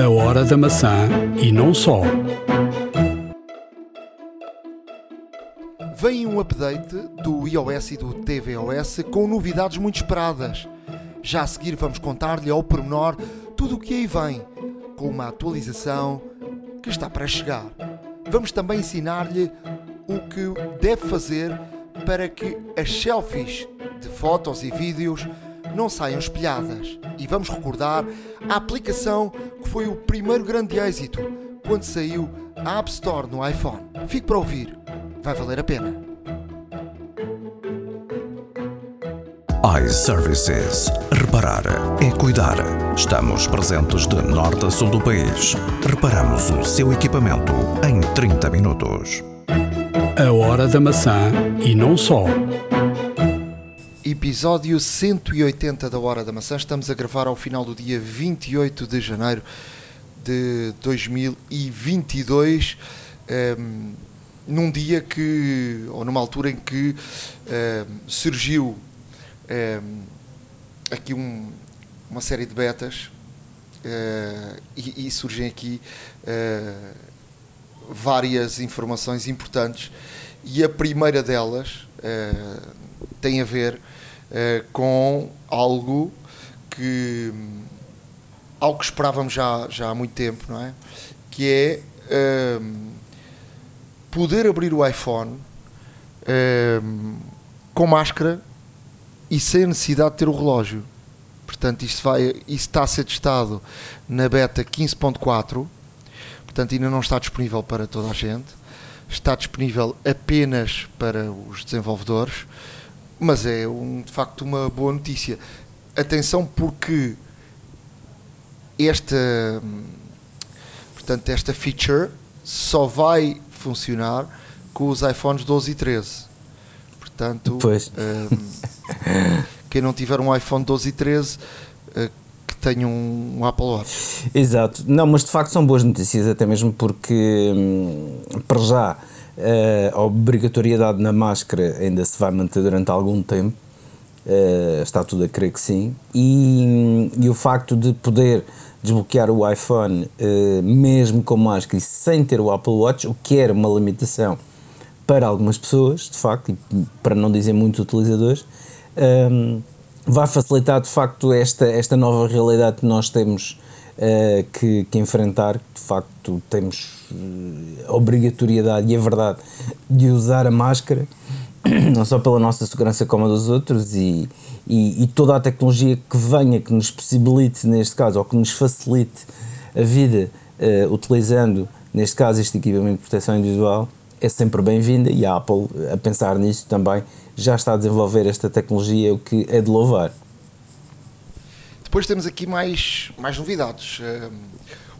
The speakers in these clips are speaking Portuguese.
A hora da maçã e não só. Vem um update do iOS e do tvOS com novidades muito esperadas. Já a seguir vamos contar-lhe ao pormenor tudo o que aí vem, com uma atualização que está para chegar. Vamos também ensinar-lhe o que deve fazer para que as selfies de fotos e vídeos não saiam espelhadas. E vamos recordar a aplicação que foi o primeiro grande êxito quando saiu a App Store no iPhone. Fique para ouvir, vai valer a pena. iServices. Reparar é cuidar. Estamos presentes de norte a sul do país. Reparamos o seu equipamento em 30 minutos. A hora da maçã e não só. Episódio 180 da Hora da Maçã. Estamos a gravar ao final do dia 28 de janeiro de 2022. Um, num dia que, ou numa altura em que um, surgiu um, aqui um, uma série de betas uh, e, e, surgem aqui uh, várias informações importantes e a primeira delas uh, tem a ver com algo que algo que esperávamos já, já há muito tempo, não é? Que é poder abrir o iPhone com máscara e sem a necessidade de ter o relógio. Portanto, isto, vai, isto está a ser testado na beta 15.4, portanto, ainda não está disponível para toda a gente, está disponível apenas para os desenvolvedores, mas é um, de facto uma boa notícia. Atenção, porque esta, portanto, esta feature só vai funcionar com os iPhones 12 e 13 Portanto, um, quem não tiver um iPhone 12 e 13, uh, que tenha um, um, Apple Watch. Exato. Não, mas de facto são boas notícias, até mesmo porque, hum, para já, a obrigatoriedade na máscara ainda se vai manter durante algum tempo. Uh, está tudo a crer que sim. E, e o facto de poder desbloquear o iPhone uh, mesmo com máscara e sem ter o Apple Watch, o que era uma limitação para algumas pessoas, de facto, e para não dizer muitos utilizadores, um, vai facilitar de facto esta, esta nova realidade que nós temos uh, que, que, enfrentar. Facto, temos a obrigatoriedade e a verdade de usar a máscara, não só pela nossa segurança como a dos outros, e, e, e toda a tecnologia que venha, que nos possibilite, neste caso, ou que nos facilite a vida uh, utilizando, neste caso, este equipamento de proteção individual é sempre bem-vinda e a Apple, a pensar nisso também, já está a desenvolver esta tecnologia, o que é de louvar. Depois temos aqui mais, mais novidades.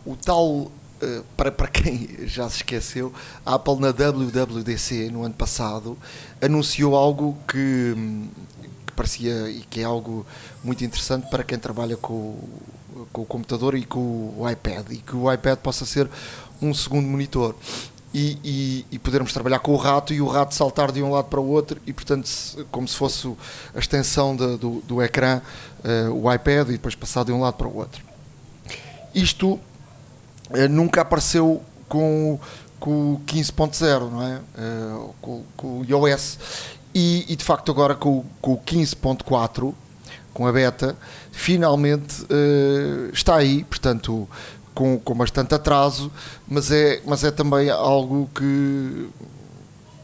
o tal, eh, para, para quem já se esqueceu, a Apple na WWDC no ano passado anunciou algo que, que parecia e que é algo muito interessante para quem trabalha com, com o computador e com o iPad e que o iPad possa ser um segundo monitor. E, e, e, podermos trabalhar com o rato e o rato saltar de um lado para o outro e portanto como se fosse a extensão de, do, do ecrã uh, o iPad e depois passar de um lado para o outro. Isto nunca apareceu com, com o 15.0 não é? Uh, com, com, o iOS e, e, de facto agora com, com o 15.4 com a beta finalmente está aí portanto com, com bastante atraso, mas é, mas é também algo que,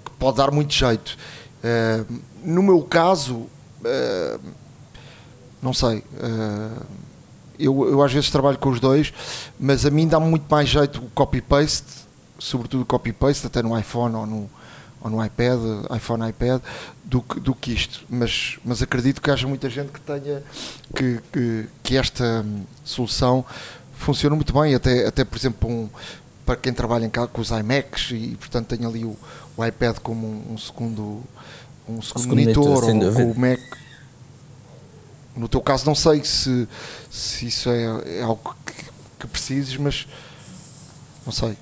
que pode dar muito jeito. Uh, no meu caso, uh, não sei, uh, eu, eu às vezes trabalho com os dois, mas a mim dá muito mais jeito o copy-paste, sobretudo copy-paste, até no iPhone ou no, ou no iPad, iPhone, iPad, do que, do que isto. Mas, mas acredito que haja muita gente que tenha que, que, que esta solução funciona muito bem, até, até por exemplo, um, para quem trabalha em casa com os iMacs e, portanto, tem ali o, o iPad como um, um segundo, um segundo monitor, ou, ou o Mac. No teu caso, não sei se, se isso é, é algo que, que precises, mas não sei.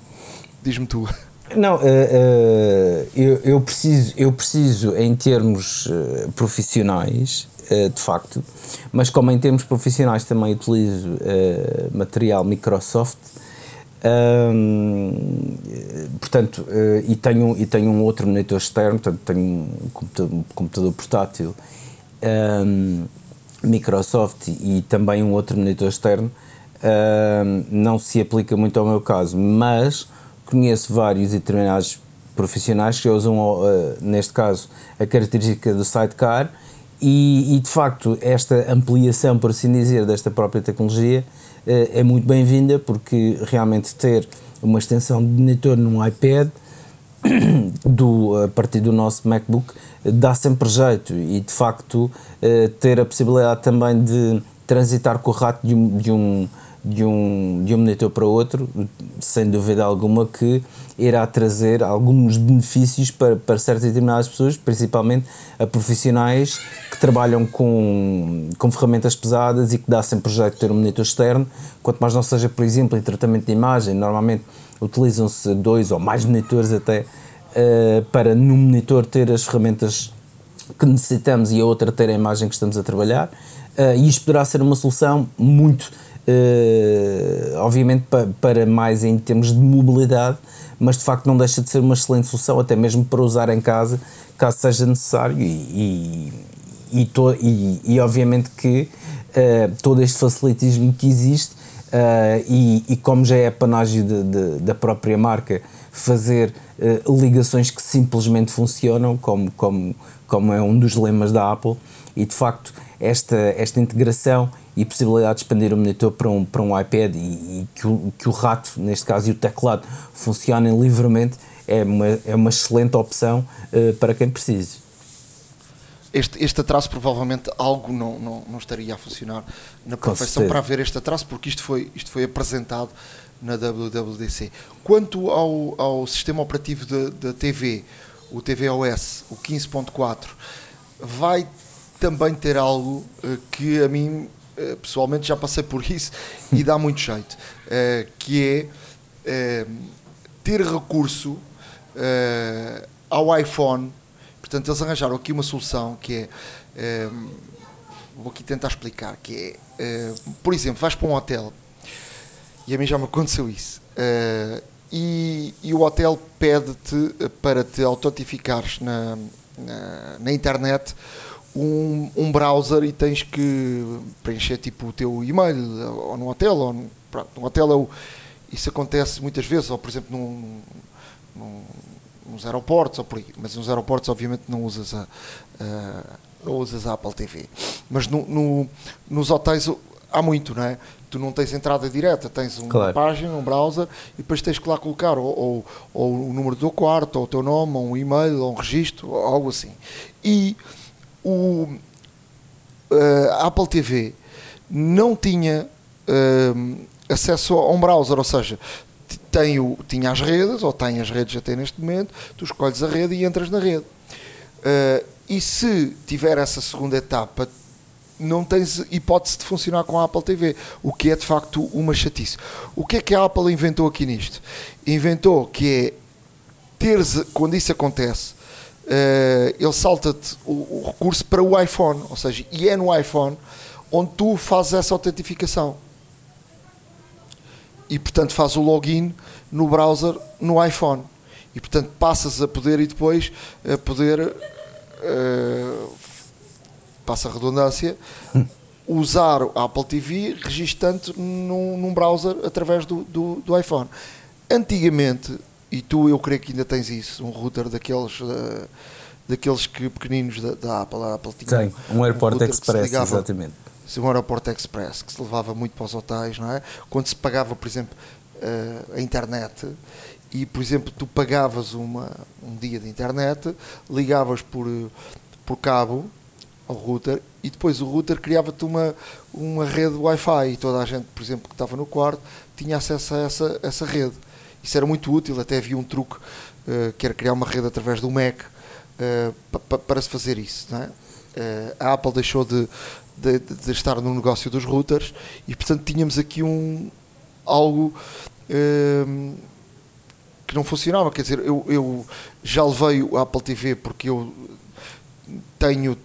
Diz-me tu. Não, uh, uh, eu, eu, preciso, eu preciso em termos uh, profissionais de facto, mas como em termos profissionais também utilizo material Microsoft, portanto, uh, e, tenho, e tenho um outro monitor externo, portanto, tenho um computador, um computador portátil um, Microsoft e também um outro monitor externo. não se aplica muito ao meu caso, mas conheço vários e determinados profissionais que usam, uh, neste caso, a característica do sidecar e, e, de facto esta ampliação, por assim dizer, desta própria tecnologia uh, é muito bem-vinda porque realmente ter uma extensão de monitor num iPad do, a partir do nosso MacBook dá sempre jeito e de facto uh, ter a possibilidade também de transitar com o rato de um, de um de um, de um monitor para outro, sem dúvida alguma que irá trazer alguns benefícios para, para certas determinadas pessoas, principalmente a profissionais que trabalham com, com ferramentas pesadas e que dá sempre jeito de ter um monitor externo, quanto mais não seja, por exemplo, em tratamento de imagem, normalmente utilizam-se dois ou mais monitores até uh, para no monitor ter as ferramentas que necessitamos e a outra ter a imagem que estamos a trabalhar. Uh, e isto poderá ser uma solução muito Uh, obviamente pa, para mais em termos de mobilidade, mas de facto não deixa de ser uma excelente solução, até mesmo para usar em casa, caso seja necessário, e, e, e, to, e, e obviamente que uh, todo este facilitismo que existe, uh, e, como já é de, da própria marca, fazer ligações que simplesmente funcionam, como, como, como é um dos lemas da Apple, e de facto esta, esta integração e possibilidade de expandir o monitor para um, para um iPad e, e que, o, que o rato, neste caso, e o teclado funcionem livremente é uma, é uma excelente opção uh, para quem precise. Este, este atraso provavelmente algo não, não, não estaria a funcionar na perfeição para haver este atraso, porque isto foi, isto foi apresentado na WWDC. Quanto ao, ao sistema operativo da TV, o tvOS, o 15.4, vai também ter algo uh, que a mim pessoalmente já passei por isso e dá muito jeito, uh, que é ter recurso ao iPhone. Portanto, eles arranjaram aqui uma solução que é vou aqui tentar explicar que é, por exemplo, vais para um hotel e a mim já me aconteceu isso e, e, o hotel pede-te para te autentificares na, na, na internet um, um browser e tens que preencher tipo o teu e-mail ou no hotel ou no, pronto, no hotel é o, isso acontece muitas vezes ou por exemplo num, num, nos aeroportos ou por aí, mas nos aeroportos obviamente não usas a, a não usas a Apple TV mas no, no, nos hotéis há muito, não é? Tu não tens entrada direta, tens uma claro. página, um browser e depois tens que lá colocar ou, ou, ou, o número do teu quarto, ou o teu nome, ou um e-mail, ou um registro, ou algo assim. E o uh, Apple TV não tinha uh, acesso a um browser, ou seja, tem o, tinha as redes, ou tem as redes até neste momento, tu escolhes a rede e entras na rede. Uh, e se tiver essa segunda etapa, não tens hipótese de funcionar com a Apple TV, o que é de facto uma chatice. O que é que a Apple inventou aqui nisto? Inventou que é teres, quando isso acontece, uh, ele salta-te o, o, recurso para o iPhone, ou seja, e é no iPhone onde tu fazes essa autentificação. E portanto faz o login no browser no iPhone. E portanto passas a poder e depois a poder uh, passa a redundância usar a Apple TV registando num, num browser através do, do, do iPhone. Antigamente e tu eu creio que ainda tens isso, um router daqueles uh, daqueles que pequeninos da, da Apple, a Apple tinha Sim, um Airport um Express, ligava, exatamente. Sim, um Airport Express que se levava muito para os hotéis, não é? Quando se pagava, por exemplo, uh, a internet e, por exemplo, tu pagavas uma, um dia de internet, ligavas por, por cabo ao router e depois o router criava-te uma, uma rede Wi-Fi e toda a gente, por exemplo, que estava no quarto tinha acesso a essa, essa rede. Isso era muito útil, até havia um truque uh, que era criar uma rede através do Mac uh, para se fazer isso. É? Uh, a Apple deixou de, de, de, estar no negócio dos routers e, portanto, tínhamos aqui um, algo que não funcionava. Quer dizer, eu, eu já levei o Apple TV porque eu tenho,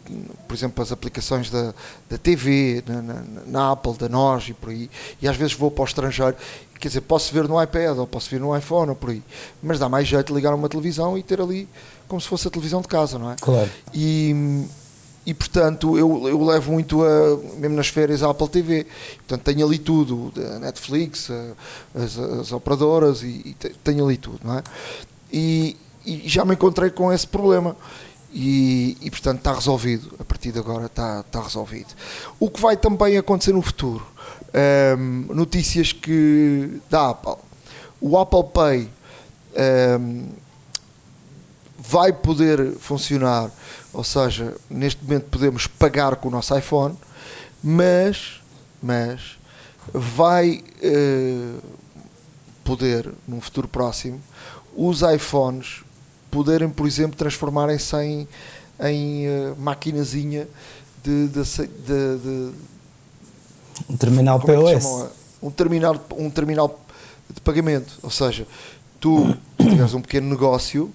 por exemplo, as aplicações da, da TV, na, na, na, Apple, da nós e por aí, e às vezes vou para o estrangeiro, quer dizer, posso ver no iPad ou posso ver no iPhone ou por aí, mas dá mais jeito de ligar uma televisão e ter ali como se fosse a televisão de casa, não é? Claro. E, e portanto eu, eu levo muito a, mesmo nas férias a Apple TV, portanto tenho ali tudo, a Netflix, a, as, as, operadoras e, e, tenho ali tudo, não é? E, e já me encontrei com esse problema e, e, portanto está resolvido. A partir de agora está, está resolvido. O que vai também acontecer no futuro? Um, notícias que da Apple. O Apple Pay um, vai poder funcionar, ou seja, neste momento podemos pagar com o nosso iPhone, mas, mas vai uh, poder, num futuro próximo, os iPhones poderem, por exemplo, transformarem-se em, em uh, maquinazinha de, de, de, de, um terminal POS. É um terminal, um terminal de pagamento. Ou seja, tu tiveres um pequeno negócio,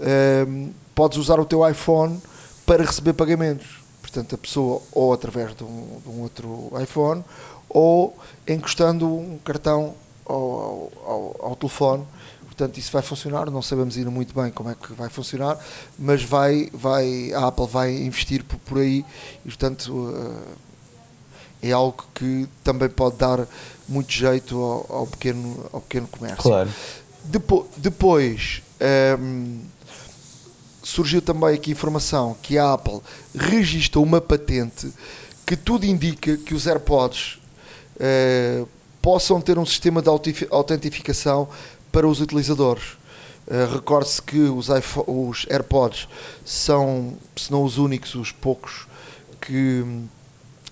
um, ehm, podes usar o teu iPhone para receber pagamentos. Portanto, a pessoa ou através de um, de um outro iPhone ou encostando um cartão ao, ao, ao telefone portanto isso vai funcionar, não sabemos ainda muito bem como é que vai funcionar, mas vai, vai, a Apple vai investir por, por aí e portanto uh, é algo que também pode dar muito jeito ao, ao pequeno, ao pequeno comércio. Claro. Depo depois um, ehm, surgiu também aqui informação que a Apple registrou uma patente que tudo indica que os AirPods uh, possam ter um sistema de autentificação para os utilizadores. Uh, Recorde-se que os, os AirPods são, se não os únicos, os poucos que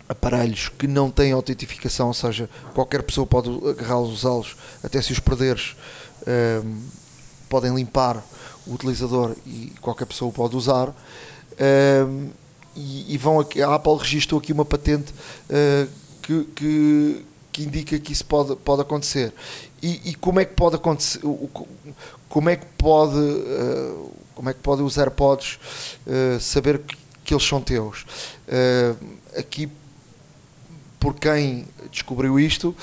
aparelhos que não têm autentificação, ou seja, qualquer pessoa pode agarrá-los, usá-los, até se os perderes, uh, podem limpar o utilizador e qualquer pessoa pode usar. Uh, e, e, vão aqui, a Apple registrou aqui uma patente que, que, que indica que isso pode, pode acontecer. E, e, como é que pode acontecer? Como é que pode, uh, como é que pode os AirPods uh, saber que, que, eles são teus? Uh, aqui, por quem descobriu isto,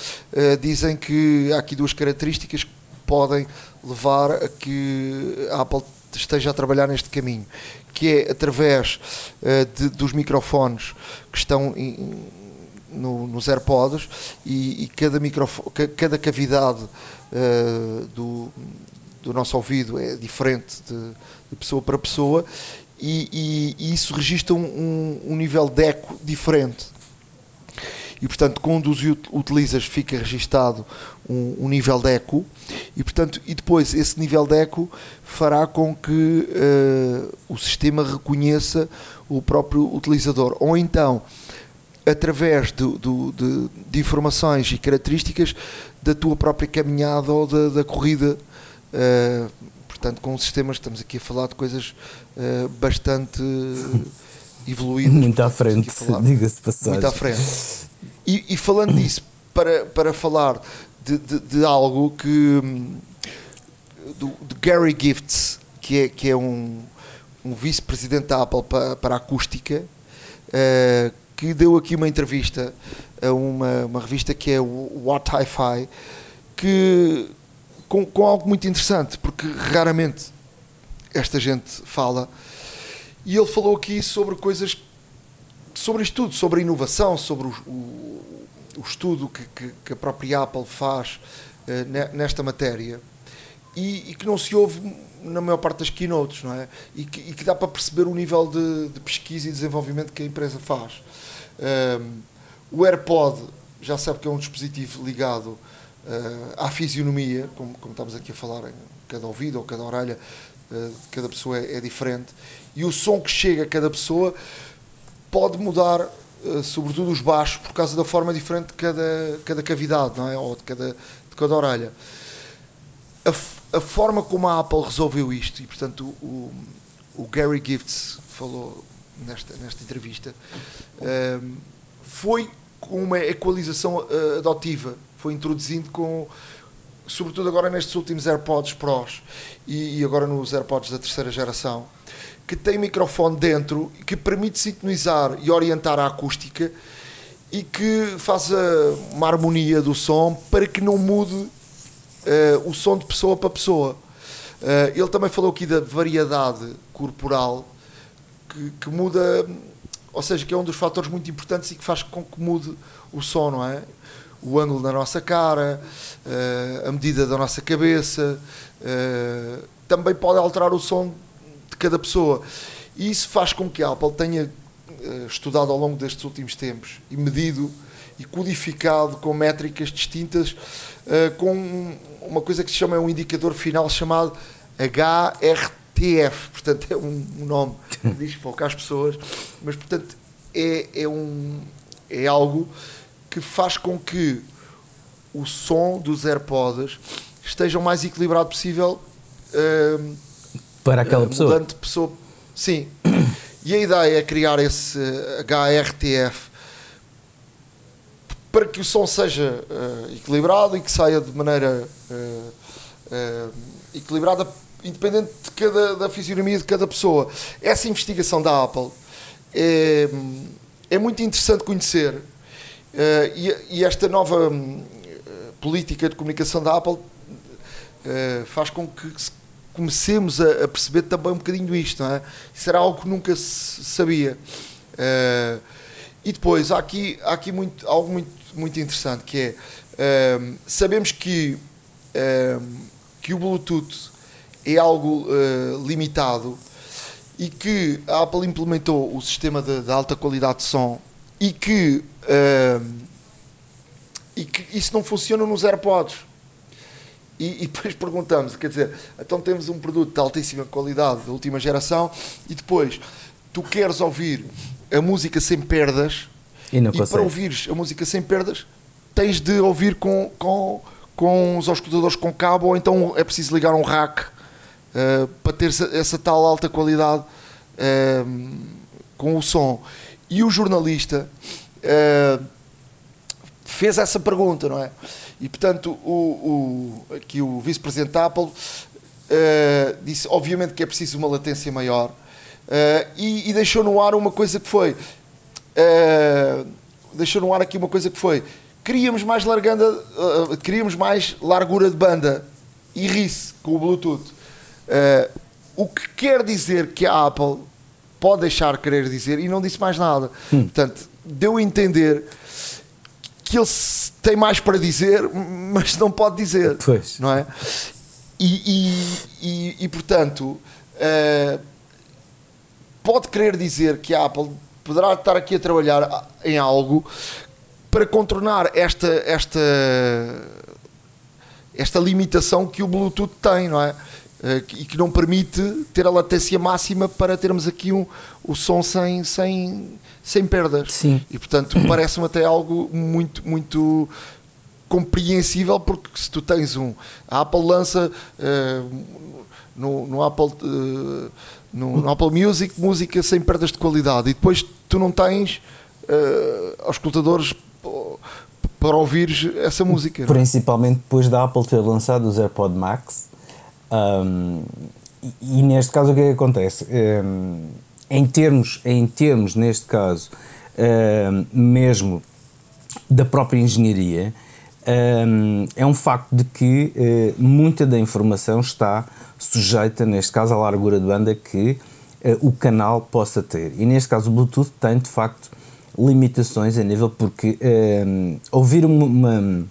dizem que há aqui duas características que podem levar a que a Apple esteja a trabalhar neste caminho, que é através de, dos microfones que estão no, nos AirPods e, e cada, cada cavidade uh, do, do nosso ouvido é diferente de, de pessoa para pessoa e, e, e isso registra um, um, nível de eco diferente. E portanto, quando os utilizas, fica registado um, um, nível de eco, e portanto, e depois esse nível de eco fará com que uh, o sistema reconheça o próprio utilizador. Ou então, através do, do, de, de, informações e características da tua própria caminhada ou da, da corrida. Uh, portanto, com sistemas, estamos aqui a falar de coisas uh, bastante evoluídas. Muito à frente, diga-se passagem. Muito à frente. E, e, falando disso, para, para falar de, de, de algo que. Do, de Gary Gifts, que é, que é um, um vice-presidente da Apple para, para a acústica, uh, que deu aqui uma entrevista a uma, uma revista que é o What Hi-Fi, que com, com algo muito interessante, porque raramente esta gente fala. E ele falou aqui sobre coisas, sobre isto tudo, sobre a inovação, sobre o, o, o estudo que, que, que, a própria Apple faz uh, nesta matéria e, e, que não se ouve na maior parte das keynotes, não é? E que, e que dá para perceber o nível de, de pesquisa e desenvolvimento que a empresa faz. Um, o AirPod já sabe que é um dispositivo ligado uh, à fisionomia, como, como, estamos aqui a falar, em cada ouvido ou cada orelha uh, cada pessoa é, é, diferente, e o som que chega a cada pessoa pode mudar, uh, sobretudo os baixos, por causa da forma diferente de cada, cada cavidade, não é? ou de cada, de cada orelha. A, a forma como a Apple resolveu isto, e portanto o, o Gary Gifts falou nesta, nesta entrevista, um, foi com uma equalização uh, adotiva. Foi introduzindo com sobretudo agora nestes últimos AirPods Pros e, e agora nos AirPods da terceira geração, que tem microfone dentro que permite sintonizar e orientar a acústica e que faz a, uma harmonia do som para que não mude uh, o som de pessoa para pessoa. Uh, ele também falou aqui da variedade corporal que, que, muda, ou seja, que é um dos fatores muito importantes e que faz com que mude o som, não é? O ângulo da nossa cara, uh, a medida da nossa cabeça, também pode alterar o som de cada pessoa. E isso faz com que a Apple tenha uh, estudado ao longo destes últimos tempos e medido e codificado com métricas distintas, uh, com uma coisa que se chama um indicador final chamado HRTF. Portanto, é um, nome que diz pouco às pessoas, mas portanto é, é, um, é algo que faz com que o som dos AirPods esteja o mais equilibrado possível. Para aquela pessoa. Mudando de pessoa. Sim. E a ideia é criar esse HRTF para que o som seja uh, equilibrado e que saia de maneira uh, uh, equilibrada, independente de cada, da fisionomia de cada pessoa. Essa investigação da Apple é, é muito interessante conhecer e, e, esta nova política de comunicação da Apple faz com que se comecemos a, a, perceber também um bocadinho isto, não é? Isso era algo que nunca se sabia. Uh, e depois, há aqui, há aqui muito, algo muito, muito interessante, que é, uh, sabemos que, uh, que o Bluetooth é algo limitado e que a Apple implementou o sistema de, de alta qualidade de som e que, e que isso não funciona nos AirPods. E, e, depois perguntamos, quer dizer, então temos um produto de altíssima qualidade, de última geração, e depois tu queres ouvir a música sem perdas, e, e para ouvires a música sem perdas, tens de ouvir com, com, com os auscultadores com cabo, ou então é preciso ligar um rack uh, para ter essa, essa, tal alta qualidade uh, com o som. E o jornalista uh, fez essa pergunta, não é? E portanto, o, o, aqui o vice-presidente da Apple uh, disse, obviamente, que é preciso uma latência maior uh, e, e, deixou no ar uma coisa que foi. Uh, deixou no ar aqui uma coisa que foi. Queríamos mais larganda, queríamos mais largura de banda e ri-se com o Bluetooth. o que quer dizer que a Apple pode deixar querer dizer e não disse mais nada. Hum. Portanto, deu a entender que ele tem mais para dizer, mas não pode dizer. Pois. Não é? E, e, e, e portanto, uh, pode querer dizer que a Apple poderá estar aqui a trabalhar em algo para contornar esta, esta, esta limitação que o Bluetooth tem, não é? Uh, e que não permite ter a latência máxima para termos aqui um, o som sem, sem, sem perdas. Sim. E portanto parece-me até algo muito, muito compreensível porque se tu tens um. A Apple lança uh, no, no, Apple. Uh, no, no, Apple Music música sem perdas de qualidade e depois tu não tens uh, aos escutadores para ouvires essa música. É? Principalmente depois da Apple ter lançado os AirPod Max. Um, e, e, neste caso o que é que acontece? Um, em termos, em termos neste caso, uh, mesmo da própria engenharia, uh, é um facto de que uh, muita da informação está sujeita, neste caso, à largura de banda que o canal possa ter. E neste caso, o Bluetooth tem de facto limitações a nível porque ouvir uma, uma,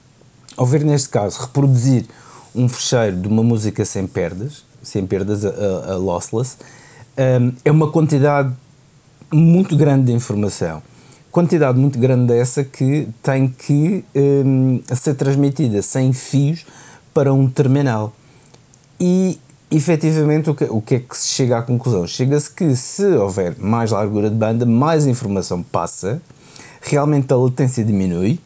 ouvir neste caso reproduzir um fecheiro de uma música sem perdas, sem perdas a, a, a lossless, um, é uma quantidade muito grande de informação. Quantidade muito grande dessa que tem que um, ser transmitida sem fios para um terminal. E efetivamente o que, o que é que se chega à conclusão? Chega-se que se houver mais largura de banda, mais informação passa, realmente a latência diminui.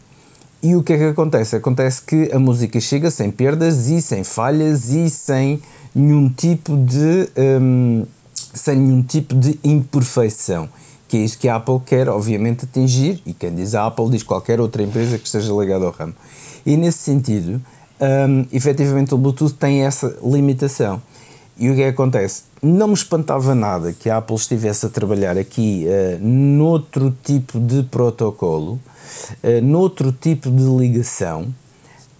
E o que é que acontece? Acontece que a música chega sem perdas e sem falhas e sem nenhum tipo de. Um, sem nenhum tipo de imperfeição, que é isso que a Apple quer, obviamente, atingir, e quem diz a Apple diz qualquer outra empresa que esteja ligada ao ramo. E nesse sentido, um, efetivamente o Bluetooth tem essa limitação. E o que, é que acontece? Não me espantava nada que a Apple estivesse a trabalhar aqui uh, noutro tipo de protocolo, uh, noutro tipo de ligação,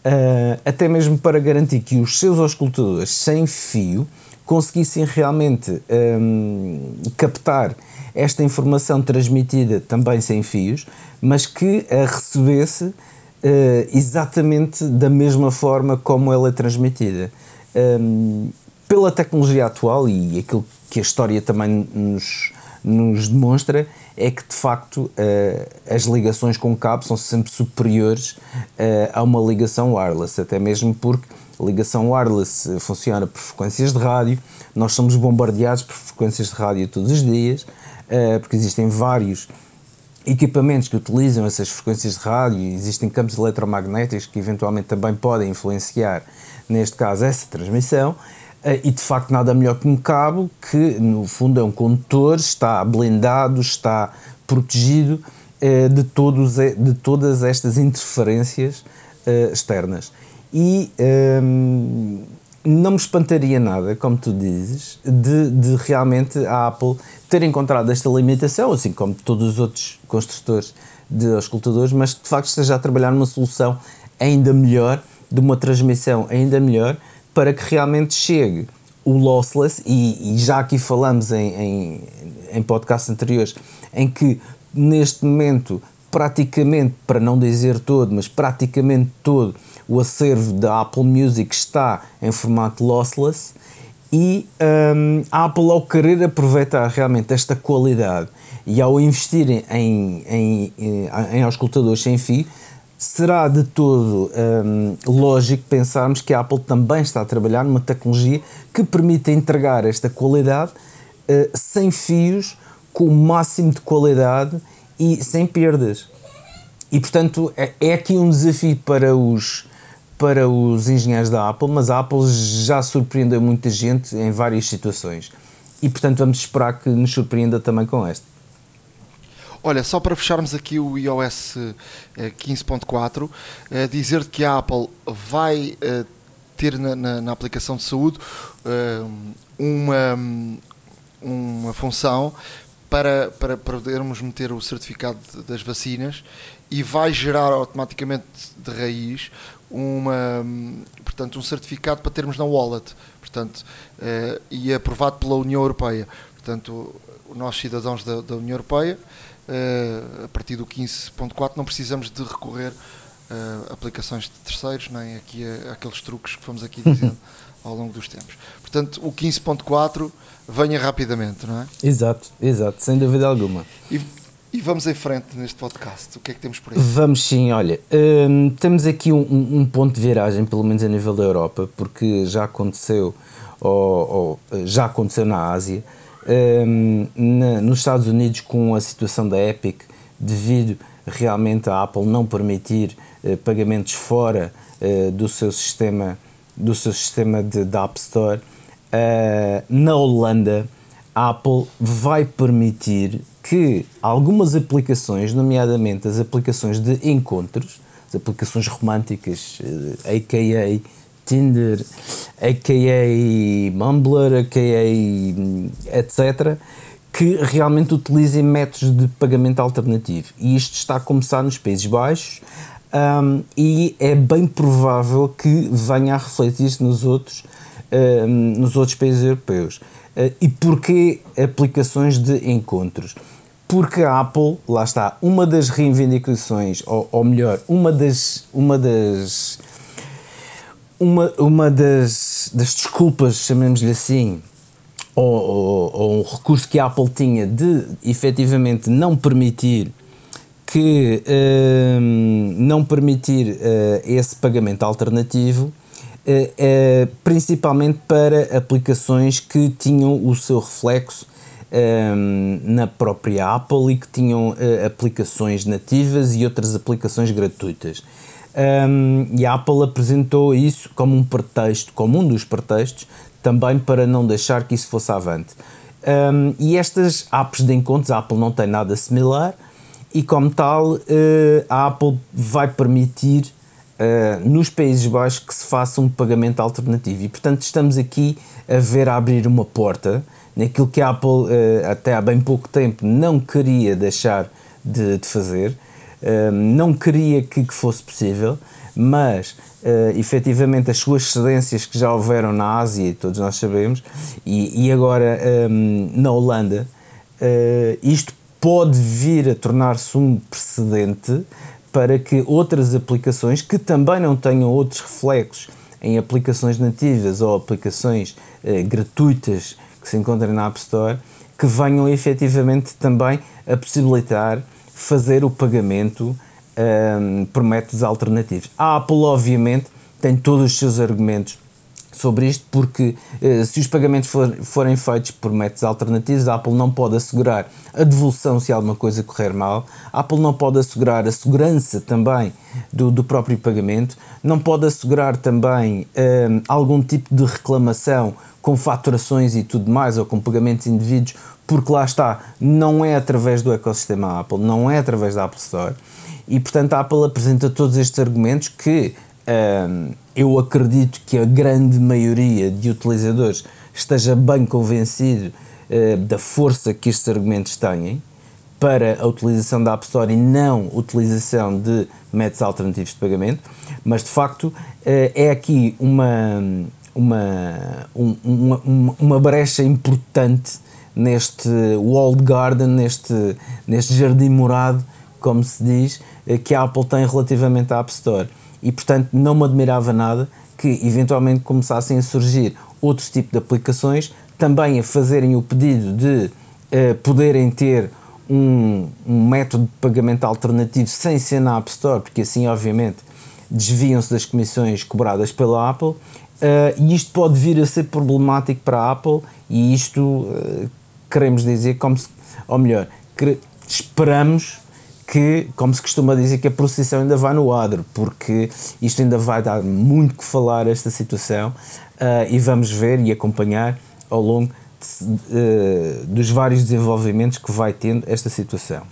uh, até mesmo para garantir que os seus auscultadores sem fio conseguissem realmente um, captar esta informação transmitida também sem fios, mas que a recebesse uh, exatamente da mesma forma como ela é transmitida. Um, pela tecnologia atual e aquilo que a história também nos, nos demonstra é que de facto uh, as ligações com cabo são sempre superiores uh, a uma ligação wireless, até mesmo porque a ligação wireless funciona por frequências de rádio, nós somos bombardeados por frequências de rádio todos os dias, uh, porque existem vários equipamentos que utilizam essas frequências de rádio, existem campos eletromagnéticos que eventualmente também podem influenciar, neste caso, essa transmissão. Eh, e de facto nada melhor que um cabo que no fundo é um condutor, está blindado, está protegido eh, de, todos, de todas estas interferências eh, externas. E ehm, não me espantaria nada, como tu dizes, de, de, realmente a Apple ter encontrado esta limitação, assim como todos os outros construtores de auscultadores, mas de facto esteja a trabalhar numa solução ainda melhor, de uma transmissão ainda melhor, para que realmente chegue o lossless, e, e já aqui falamos em, em, em podcasts anteriores, em que neste momento praticamente, para não dizer todo, mas praticamente todo o acervo da Apple Music está em formato lossless e um, a Apple ao querer aproveitar realmente esta qualidade e ao investir em, em, em, em auscultadores sem fio, será de todo um, lógico pensarmos que a Apple também está a trabalhar numa tecnologia que permite entregar esta qualidade uh, sem fios, com o máximo de qualidade e sem perdas. E portanto é, é aqui um desafio para os, para os engenheiros da Apple, mas a Apple já surpreendeu muita gente em várias situações. E portanto vamos esperar que nos surpreenda também com esta. Olha, só para fecharmos aqui o iOS 15.4, eh, eh, dizer que a Apple vai eh, ter na, na, na aplicação de saúde uma, uma função para, para podermos meter o certificado das vacinas e vai gerar automaticamente de raiz uma, portanto, um certificado para termos na wallet portanto, e aprovado pela União Europeia. Portanto, nossos cidadãos da, da União Europeia uh, a partir do 15.4 não precisamos de recorrer a aplicações de terceiros, nem aqui a aqueles truques que fomos aqui dizendo ao longo dos tempos. Portanto, o 15.4 venha rapidamente, não é? Exato, exato, sem dúvida alguma. E, e vamos em frente neste podcast. O que é que temos por aí? Vamos sim, olha. Hum, temos aqui um, um, ponto de viragem, pelo menos a nível da Europa, porque já aconteceu, ou, ou já aconteceu na Ásia, um, na, nos Estados Unidos com a situação da Epic, devido realmente a Apple não permitir uh, pagamentos fora uh, do seu sistema do seu sistema de, de App Store, uh, na Holanda a Apple vai permitir que algumas aplicações, nomeadamente as aplicações de encontros, as aplicações românticas, aka Tinder, aka Mumbler, aka etc., que realmente utilizem métodos de pagamento alternativo. E isto está a começar nos Países Baixos um, e é bem provável que venha a refletir-se nos outros, um, nos outros países europeus. Uh, e porquê aplicações de encontros? Porque a Apple, lá está, uma das reivindicações, ou, ou melhor, uma das, uma das uma, uma das, das desculpas, chamemos-lhe assim, ou, ou, ou, um recurso que a Apple tinha de efetivamente não permitir que uh, não permitir uh, esse pagamento alternativo, uh, principalmente para aplicações que tinham o seu reflexo na própria Apple e que tinham aplicações nativas e outras aplicações gratuitas. Um, e a Apple apresentou isso como um pretexto, como um dos pretextos, também para não deixar que isso fosse avante. Um, e estas apps de encontros, a Apple não tem nada similar e, como tal, uh, a Apple vai permitir uh, nos Países Baixos que se faça um pagamento alternativo. E, portanto, estamos aqui a ver a abrir uma porta naquilo que a Apple, uh, até há bem pouco tempo, não queria deixar de, de fazer, uh, não queria que, que, fosse possível, mas uh, efetivamente as suas cedências que já houveram na Ásia, todos nós sabemos, e, e agora um, na Holanda, isto pode vir a tornar-se um precedente para que outras aplicações que também não tenham outros reflexos em aplicações nativas ou aplicações eh, gratuitas que se encontrem na App Store, que venham efetivamente também a possibilitar fazer o pagamento um, ehm, por métodos alternativos. A Apple, obviamente, tem todos os seus argumentos sobre isto, porque eh, se os pagamentos for, forem feitos por métodos alternativos, a Apple não pode assegurar a devolução se alguma coisa correr mal, a Apple não pode assegurar a segurança também do, do próprio pagamento, não pode assegurar também eh, algum tipo de reclamação com faturações e tudo mais, ou com pagamentos indivíduos, porque lá está, não é através do ecossistema Apple, não é através da Apple Store, e portanto a Apple apresenta todos estes argumentos que eu acredito que a grande maioria de utilizadores esteja bem convencido uh, da força que estes argumentos têm para a utilização da App Store e não utilização de métodos alternativos de pagamento, mas de facto uh, é aqui uma, uma, um, uma, uma brecha importante neste walled garden, neste, neste jardim morado, como se diz, uh, que a Apple tem relativamente à App Store e portanto não me admirava nada que eventualmente começassem a surgir outros tipos de aplicações também a fazerem o pedido de uh, poderem ter um, um, método de pagamento alternativo sem ser na App Store, porque assim obviamente desviam-se das comissões cobradas pela Apple. Uh, e isto pode vir a ser problemático para a Apple e isto uh, queremos dizer como se, ou melhor, esperamos que, como se costuma dizer, que a procissão ainda vai no adro, porque isto ainda vai dar muito que falar esta situação uh, e vamos ver e acompanhar ao longo de, uh, dos vários desenvolvimentos que vai tendo esta situação.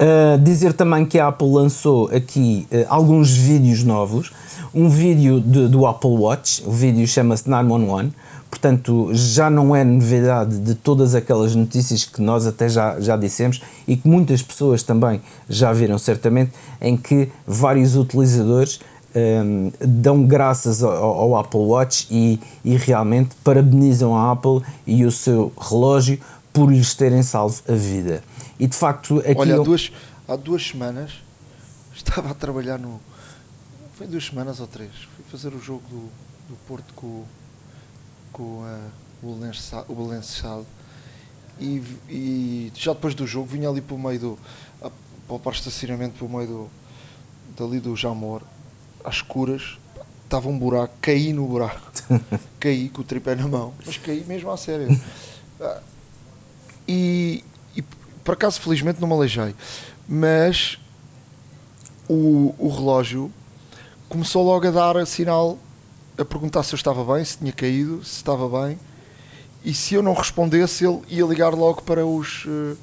Uh, dizer também que a Apple lançou aqui alguns vídeos novos, um vídeo de, do Apple Watch, o vídeo chama-se 911, Portanto, já não é novidade de todas aquelas notícias que nós até já, já dissemos e que muitas pessoas também já viram certamente, em que vários utilizadores um, dão graças ao, ao, Apple Watch e, e realmente parabenizam a Apple e o seu relógio por lhes terem salvo a vida. E de facto, aqui Olha, há, duas, há duas semanas estava a trabalhar no. Foi duas semanas ou três. Fui fazer o jogo do, do Porto com com o Belençado e, e já depois do jogo vinha ali para o meio do para o estacionamento para o meio do dali do Jamor às escuras estava um buraco, caí no buraco. Caí com o tripé na mão mas caí mesmo a sério ah, e, e por acaso felizmente não me aleijei mas o, o relógio começou logo a dar sinal a perguntar se eu estava bem, se tinha caído, se estava bem. E se eu não respondesse, ele ia ligar logo para os, uh,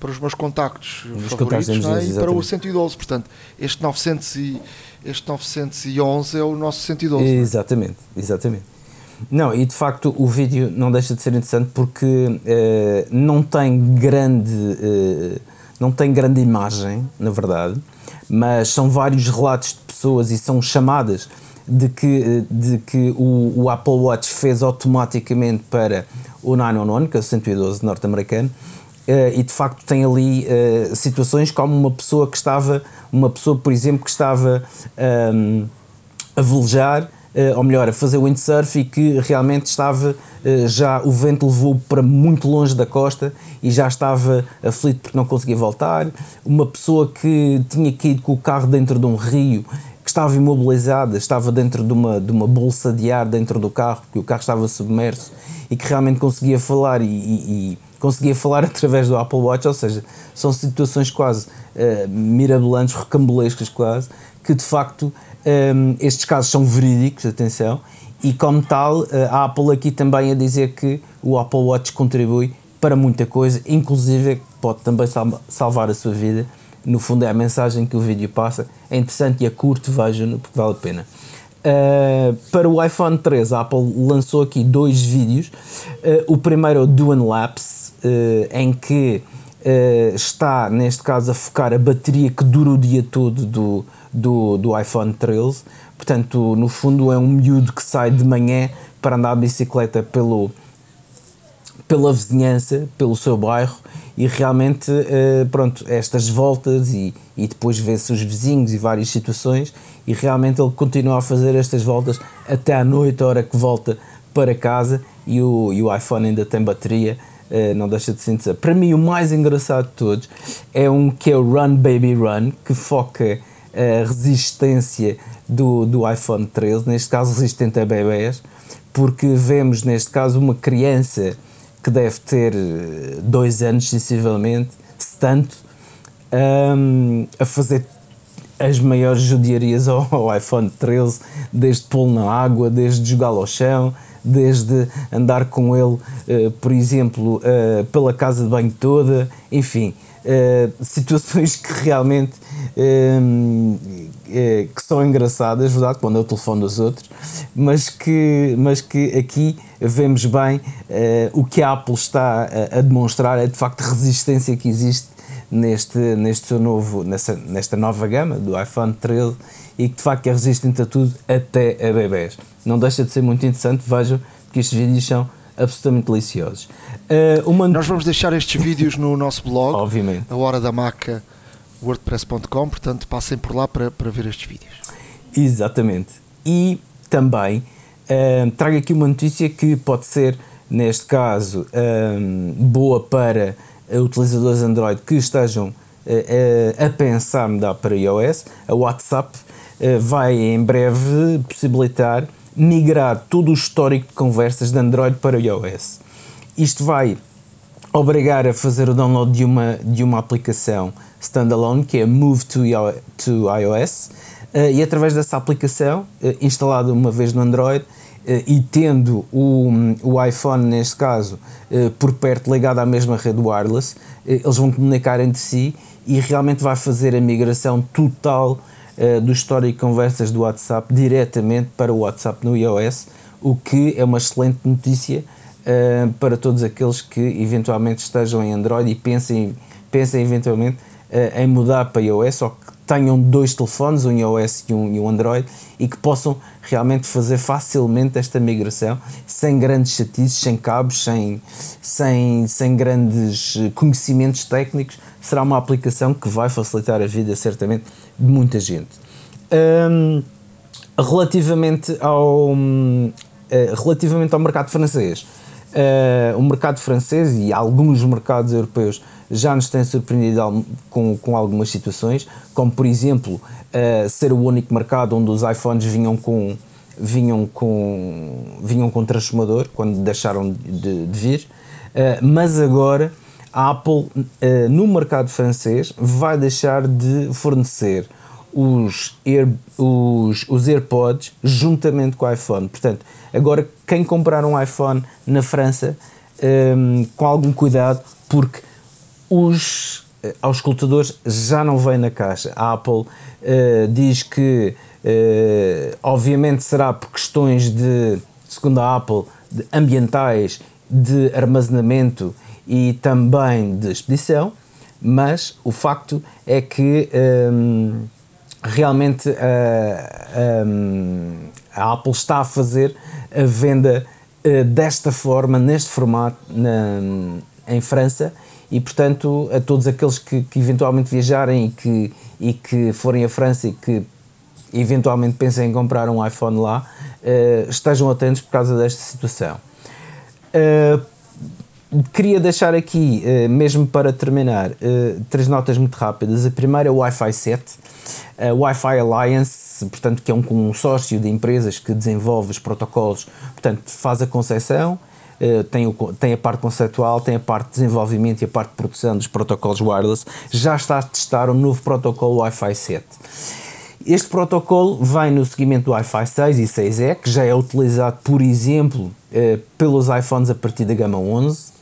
para os meus contactos os favoritos contactos é? e para o 112. Portanto, este, 900 e, este 911 é o nosso 112. Exatamente, exatamente. Não, e de facto o vídeo não deixa de ser interessante porque uh, não tem grande. Uh, não tem grande imagem, na verdade, mas são vários relatos de pessoas e são chamadas de que, de que o, o Apple Watch fez automaticamente para o 911, que é o 112 norte-americano, Uh, e de facto tem ali uh, situações como uma pessoa que estava, uma pessoa, por exemplo, que estava um, ehm, a velejar, uh, ou melhor, a fazer windsurf e que realmente estava já, o vento levou para muito longe da costa e já estava aflito porque não conseguia voltar. Uma pessoa que tinha caído com o carro dentro de um rio que estava imobilizada, estava dentro de uma, de uma bolsa de ar dentro do carro, porque o carro estava submerso e que realmente conseguia falar e, e, e conseguia falar através do Apple Watch, ou seja, são situações quase uh, mirabolantes, recambolescas quase, que de facto um, ehm, estes casos são verídicos, atenção, e como tal, uh, a Apple aqui também a dizer que o Apple Watch contribui para muita coisa, inclusive pode também salvar a sua vida no fundo é a mensagem que o vídeo passa. É interessante e é curto, vejam porque vale a pena. Uh, para o iPhone 13, a Apple lançou aqui dois vídeos. Uh, o primeiro é o Do Lapse, uh, em que está, neste caso, a focar a bateria que dura o dia todo do, do, do iPhone 13. Portanto, no fundo, é um miúdo que sai de manhã para andar a bicicleta pelo, pela vizinhança, pelo seu bairro e realmente, uh, pronto, estas voltas e, e depois vê-se os vizinhos e várias situações e realmente ele continua a fazer estas voltas até à noite, a hora que volta para casa e o, e o iPhone ainda tem bateria, uh, não deixa de se. Para mim o mais engraçado de todos é um que é o Run Baby Run, que foca a resistência do, do iPhone 13, neste caso resistente a bebés, porque vemos neste caso uma criança que deve ter eh, dois anos, sensivelmente, se tanto, um, a fazer as maiores judiarias ao, ao iPhone 13, desde pô-lo na água, desde jogá-lo ao chão, desde andar com ele, uh, por exemplo, uh, pela casa de banho toda, enfim, uh, situações que realmente que são engraçadas, verdade, quando é o telefone dos outros, mas que, mas que aqui vemos bem o que a Apple está a, a demonstrar é de facto a resistência que existe neste, neste seu novo, nessa, nesta nova gama do iPhone 13 e que de facto é resistente a tudo, até a bebés. Não deixa de ser muito interessante, vejam que estes vídeos são absolutamente deliciosos. Uh, uma... Nós vamos deixar estes vídeos no nosso blog, Obviamente. a hora da maca wordpress.com, portanto passem por lá para, para ver estes vídeos. Exatamente. E também uh, trago aqui uma notícia que pode ser, neste caso, uh, boa para utilizadores Android que estejam a pensar mudar para iOS. A WhatsApp vai em breve possibilitar migrar todo o histórico de conversas de Android para iOS. Isto vai obrigar a fazer o download de uma, de uma aplicação standalone que é Move to, to iOS uh, e através dessa aplicação, uh, instalada uma vez no Android uh, e tendo o, o iPhone, neste caso, por perto ligado à mesma rede wireless, eles vão comunicar entre si e realmente vai fazer a migração total uh, do histórico de conversas do WhatsApp diretamente para o WhatsApp no iOS, o que é uma excelente notícia uh, para todos aqueles que eventualmente estejam em Android e pensem, pensem eventualmente uh, em mudar para iOS ou que tenham dois telefones, um iOS e um, e um Android, e que possam realmente fazer facilmente esta migração, sem grandes chatices, sem cabos, sem, sem, sem grandes conhecimentos técnicos. Será uma aplicação que vai facilitar a vida, certamente, de muita gente. Um, relativamente, ao, uh, relativamente ao mercado francês, uh, o mercado francês e alguns mercados europeus já nos têm surpreendido com, com algumas situações, como por exemplo uh, ser o único mercado onde os iPhones vinham com vinham com vinham com transformador quando deixaram de, de vir, mas agora a Apple no mercado francês vai deixar de fornecer os, Air, os, os AirPods juntamente com o iPhone. Portanto, agora quem comprar um iPhone na França, um, com algum cuidado, porque os eh, auscultadores já não vêm na caixa. A Apple uh, diz que, uh, obviamente, será por questões de, segundo a Apple, de ambientais, de armazenamento e também de expedição, mas o facto é que um, realmente a, a, a, Apple está a fazer a venda uh, desta forma, neste formato, na, em França e portanto a todos aqueles que, que, eventualmente viajarem e que, e que forem à França e que eventualmente pensem em comprar um iPhone lá, uh, estejam atentos por causa desta situação. Uh, queria deixar aqui, uh, mesmo para terminar, três notas muito rápidas. A primeira é o Wi-Fi 7 a Wi-Fi Alliance, portanto, que é um consórcio de empresas que desenvolve os protocolos, portanto, faz a concepção, eh, tem, o, tem a parte conceptual, tem a parte de desenvolvimento e a parte de produção dos protocolos wireless, já está a testar um novo protocolo Wi-Fi 7. Este protocolo vem no seguimento do Wi-Fi 6 e 6E, que já é utilizado, por exemplo, eh, pelos iPhones a partir da gama 11.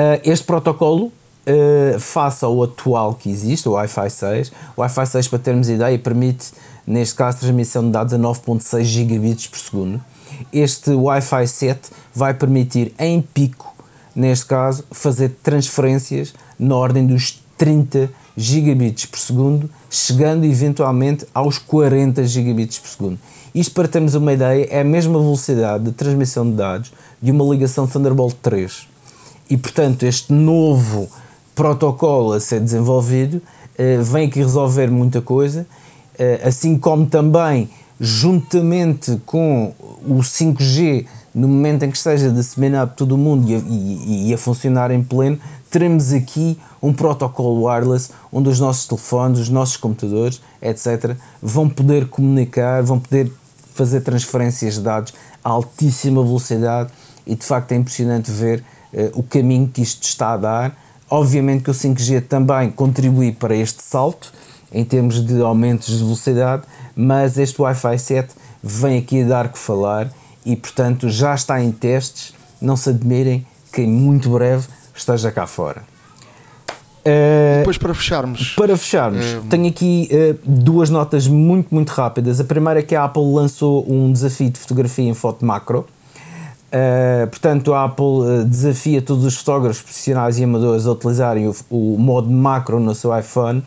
Eh, este protocolo uh, face ao atual que existe, o Wi-Fi 6. O Wi-Fi 6, para termos ideia, permite, neste caso, transmissão de dados a 9.6 gigabits por segundo. Este Wi-Fi 7 vai permitir, em pico, neste caso, fazer transferências na ordem dos 30 gigabits por segundo, chegando eventualmente aos 40 gigabits por segundo. Isto, para termos uma ideia, é a mesma velocidade de transmissão de dados de uma ligação Thunderbolt 3. E, portanto, este novo protocolo a ser desenvolvido eh, vem aqui resolver muita coisa, eh, assim como também, juntamente com o 5G, no momento em que esteja disseminado todo o mundo e a, e, e a funcionar em pleno, teremos aqui um protocolo wireless onde os nossos telefones, os nossos computadores, etc., vão poder comunicar, vão poder fazer transferências de dados a altíssima velocidade e de facto é impressionante ver o caminho que isto está a dar. Obviamente que o 5G também contribui para este salto em termos de aumentos de velocidade, mas este Wi-Fi 7 vem aqui a dar que falar e portanto já está em testes. Não se admirem que em muito breve esteja cá fora. Uh, depois para fecharmos. Para fecharmos, uh, tenho aqui uh, duas notas muito, muito rápidas. A primeira é que a Apple lançou um desafio de fotografia em foto macro. Portanto, a Apple desafia todos os fotógrafos profissionais e amadores a utilizarem o, o modo macro no seu iPhone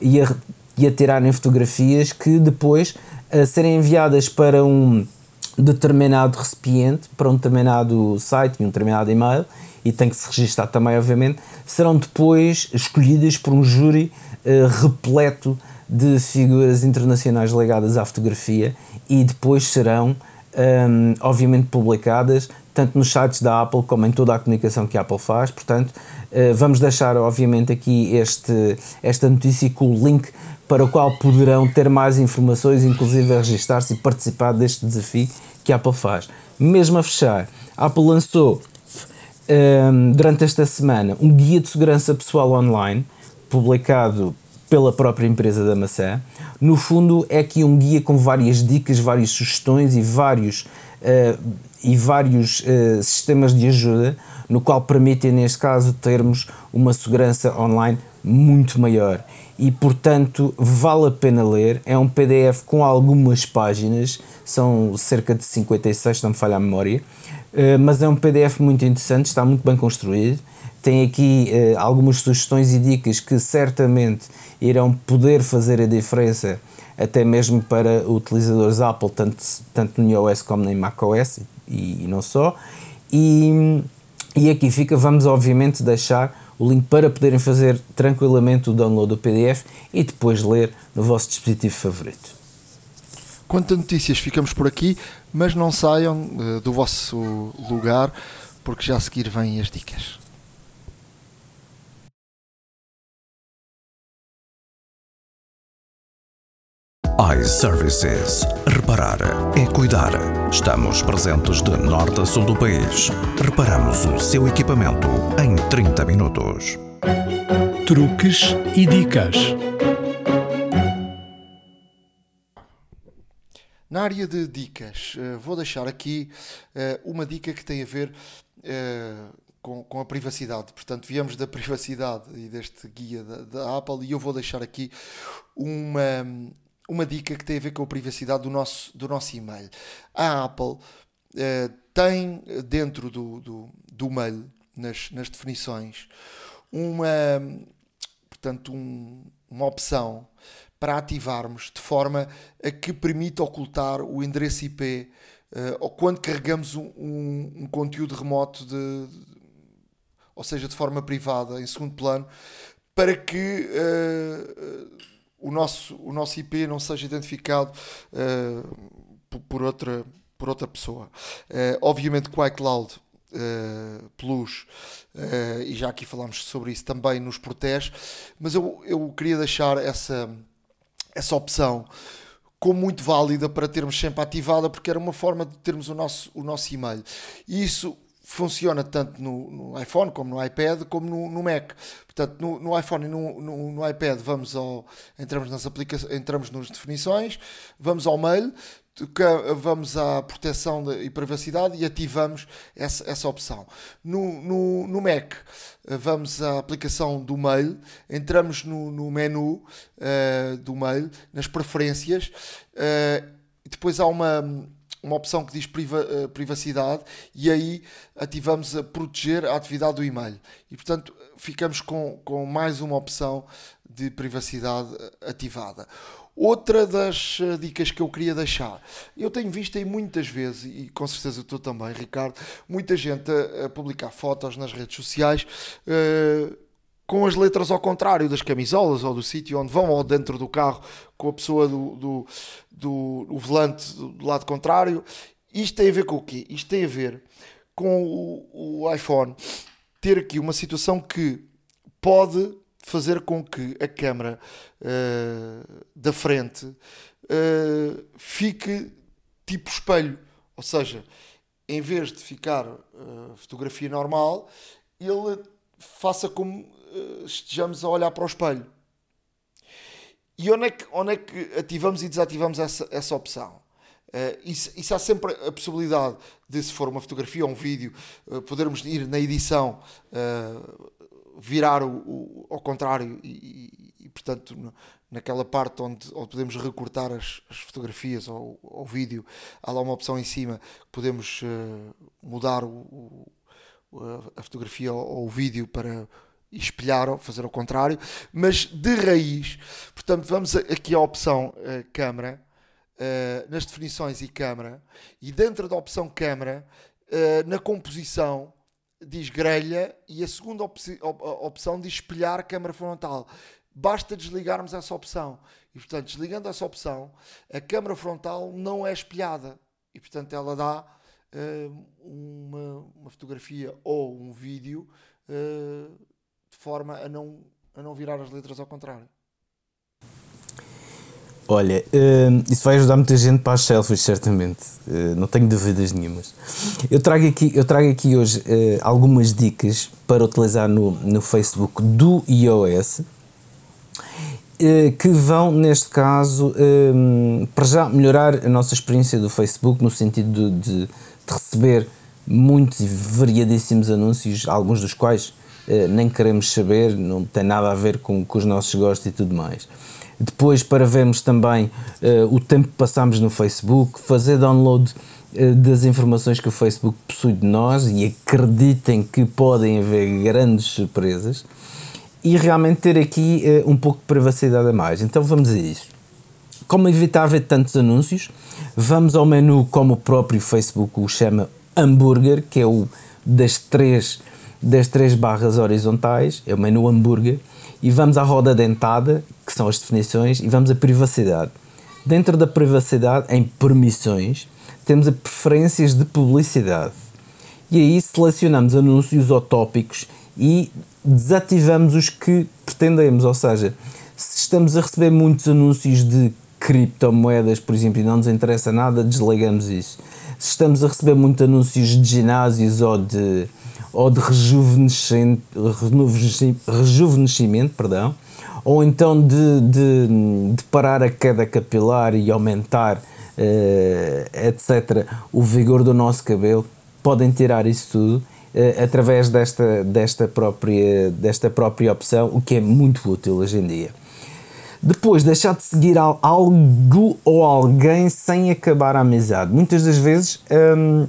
e a, e a tirarem fotografias que depois a serem enviadas para um determinado recipiente, para um determinado site e um determinado e-mail e tem que se registrar também, obviamente, serão depois escolhidas por um júri uh, repleto de figuras internacionais ligadas à fotografia e depois serão, um, ehm, obviamente, publicadas tanto nos sites da Apple como em toda a comunicação que a Apple faz. Portanto, uh, vamos deixar, obviamente, aqui este, esta notícia com o link para o qual poderão ter mais informações, inclusive a registrar-se e participar deste desafio que a Apple faz. Mesmo a fechar, a Apple lançou um, durante esta semana um guia de segurança pessoal online publicado pela própria empresa da maçã. No fundo, é aqui um guia com várias dicas, várias sugestões e vários, uh, e vários uh, sistemas de ajuda, no qual permitem, neste caso, termos uma segurança online muito maior. E, portanto, vale a pena ler. É um PDF com algumas páginas, são cerca de 56, se não me falha a memória. Eh, mas é um PDF muito interessante, está muito bem construído. Tem aqui uh, algumas sugestões e dicas que certamente irão poder fazer a diferença, até mesmo para utilizadores Apple, tanto, tanto no iOS como no macOS e, e não só. E, e aqui fica, vamos obviamente deixar o link para poderem fazer tranquilamente o download do PDF e depois ler no vosso dispositivo favorito. Quanto a notícias, ficamos por aqui, mas não saiam uh, do vosso lugar, porque já a seguir vêm as dicas. iServices. Reparar é cuidar. Estamos presentes de norte a sul do país. Reparamos o seu equipamento em 30 minutos. Truques e dicas. Na área de dicas, uh, vou deixar aqui uh, uma dica que tem a ver uh, com, com, a privacidade. Portanto, viemos da privacidade e deste guia da, da, Apple e eu vou deixar aqui uma, uma dica que tem a ver com a privacidade do nosso, do nosso e-mail. A Apple tem dentro do, do, do mail, nas, nas definições, uma, portanto, um, uma opção para ativarmos de forma a que permita ocultar o endereço IP uh, eh, ou quando carregamos um, um, um conteúdo remoto, de, de, ou seja, de forma privada, em segundo plano, para que uh, o, nosso, o nosso IP não seja identificado uh, por, outra, por outra pessoa. obviamente que o iCloud Uh, Plus, uh, e já aqui falámos sobre isso, também nos protege, mas eu, eu queria deixar essa, essa opção como muito válida para termos sempre ativada, porque era uma forma de termos o nosso, o nosso e-mail. E isso funciona tanto no, no, iPhone como no iPad como no, no Mac. Portanto, no, no iPhone e no, iPad vamos ao, entramos nas aplicações, entramos nas definições, vamos ao mail, vamos à proteção e privacidade e ativamos essa, essa opção. No, no, no Mac, vamos à aplicação do mail, entramos no, no menu uh, do mail, nas preferências, uh, depois há uma uma opção que diz priva, uh, privacidade e aí ativamos a proteger a atividade do e-mail. E portanto ficamos com, com mais uma opção de privacidade eh, ativada. Outra das uh, dicas que eu queria deixar, eu tenho visto aí muitas vezes, e com certeza tu também, Ricardo, muita gente a, a publicar fotos nas redes sociais. Uh, com as letras ao contrário das camisolas ou do sítio onde vão ou dentro do carro com a pessoa do, do, do, do volante do lado contrário. Isto tem a ver com o quê? Isto tem a ver com o, o iPhone ter aqui uma situação que pode fazer com que a câmera uh, da frente uh, fique tipo espelho, ou seja, em vez de ficar uh, fotografia normal, ele faça como estejamos a olhar para o espelho. E onde é que, onde é que ativamos e desativamos essa, essa opção? Uh, isso, isso, há sempre a possibilidade de, se for uma fotografia ou um vídeo, uh, podermos ir na edição, uh, virar o, o, ao contrário e, e, e, portanto, naquela parte onde, onde podemos recortar as, as fotografias ou o vídeo, há lá uma opção em cima que podemos mudar o, a fotografia ou o vídeo para espelhar ou fazer ao contrário, mas de raiz, portanto, vamos aqui à opção uh, câmera, uh, nas definições e câmera, e dentro da opção câmera, uh, na composição, diz grelha, e a segunda op opção diz espelhar câmera frontal. Basta desligarmos essa opção. E, portanto, desligando essa opção, a câmera frontal não é espelhada. E, portanto, ela dá uma, uma, fotografia ou um vídeo de forma a não, a não virar as letras ao contrário. Olha, uh, isso vai ajudar muita gente para as selfies, certamente. Uh, não tenho dúvidas nenhumas. Eu trago aqui, eu trago aqui hoje uh, algumas dicas para utilizar no, no Facebook do iOS que vão, neste caso, para já melhorar a nossa experiência do Facebook no sentido de, de, de receber muitos e variadíssimos anúncios, alguns dos quais nem queremos saber, não tem nada a ver com, com os nossos gostos e tudo mais. Depois, para vermos também uh, o tempo que passamos no Facebook, fazer download uh, das informações que o Facebook possui de nós e acreditem que podem haver grandes surpresas e realmente ter aqui uh, um pouco de privacidade a mais. Então vamos a isso. Como evitar ver tantos anúncios? Vamos ao menu como o próprio Facebook o chama hambúrguer, que é o das três das três barras horizontais, é o menu hambúrguer, e vamos à roda dentada, que são as definições, e vamos à privacidade. Dentro da privacidade, em permissões, temos a preferências de publicidade. E aí selecionamos anúncios ou tópicos e desativamos os que pretendemos, ou seja, se estamos a receber muitos anúncios de criptomoedas, por exemplo, e não nos interessa nada, desligamos isso. Se estamos a receber muitos anúncios de ginásios ou de ou de rejuvenescimento, rejuvenescimento perdão, ou então de, de, de, parar a queda capilar e aumentar, uh, etc., o vigor do nosso cabelo, podem tirar isso tudo uh, através desta, desta, própria, desta própria opção, o que é muito útil hoje em dia. Depois, deixar de seguir algo ou alguém sem acabar a amizade. Muitas das vezes. Um,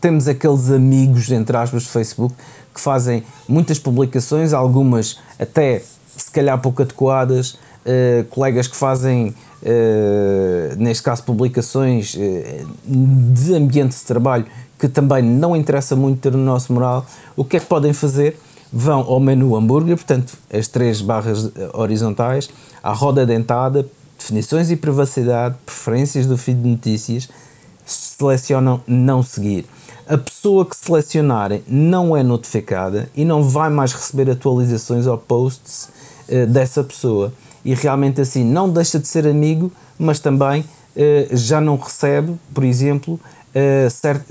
temos aqueles amigos, entre aspas, do Facebook, que fazem muitas publicações, algumas até se calhar pouco adequadas, uh, colegas que fazem, uh, neste caso, publicações uh, de ambiente de trabalho que também não interessa muito ter no nosso moral. O que é que podem fazer? Vão ao menu hambúrguer, portanto, as três barras horizontais, à roda dentada, definições e privacidade, preferências do feed de notícias, selecionam não seguir a pessoa que selecionarem não é notificada e não vai mais receber atualizações ou posts uh, dessa pessoa. E realmente assim não deixa de ser amigo, mas também já não recebe, por exemplo, cert,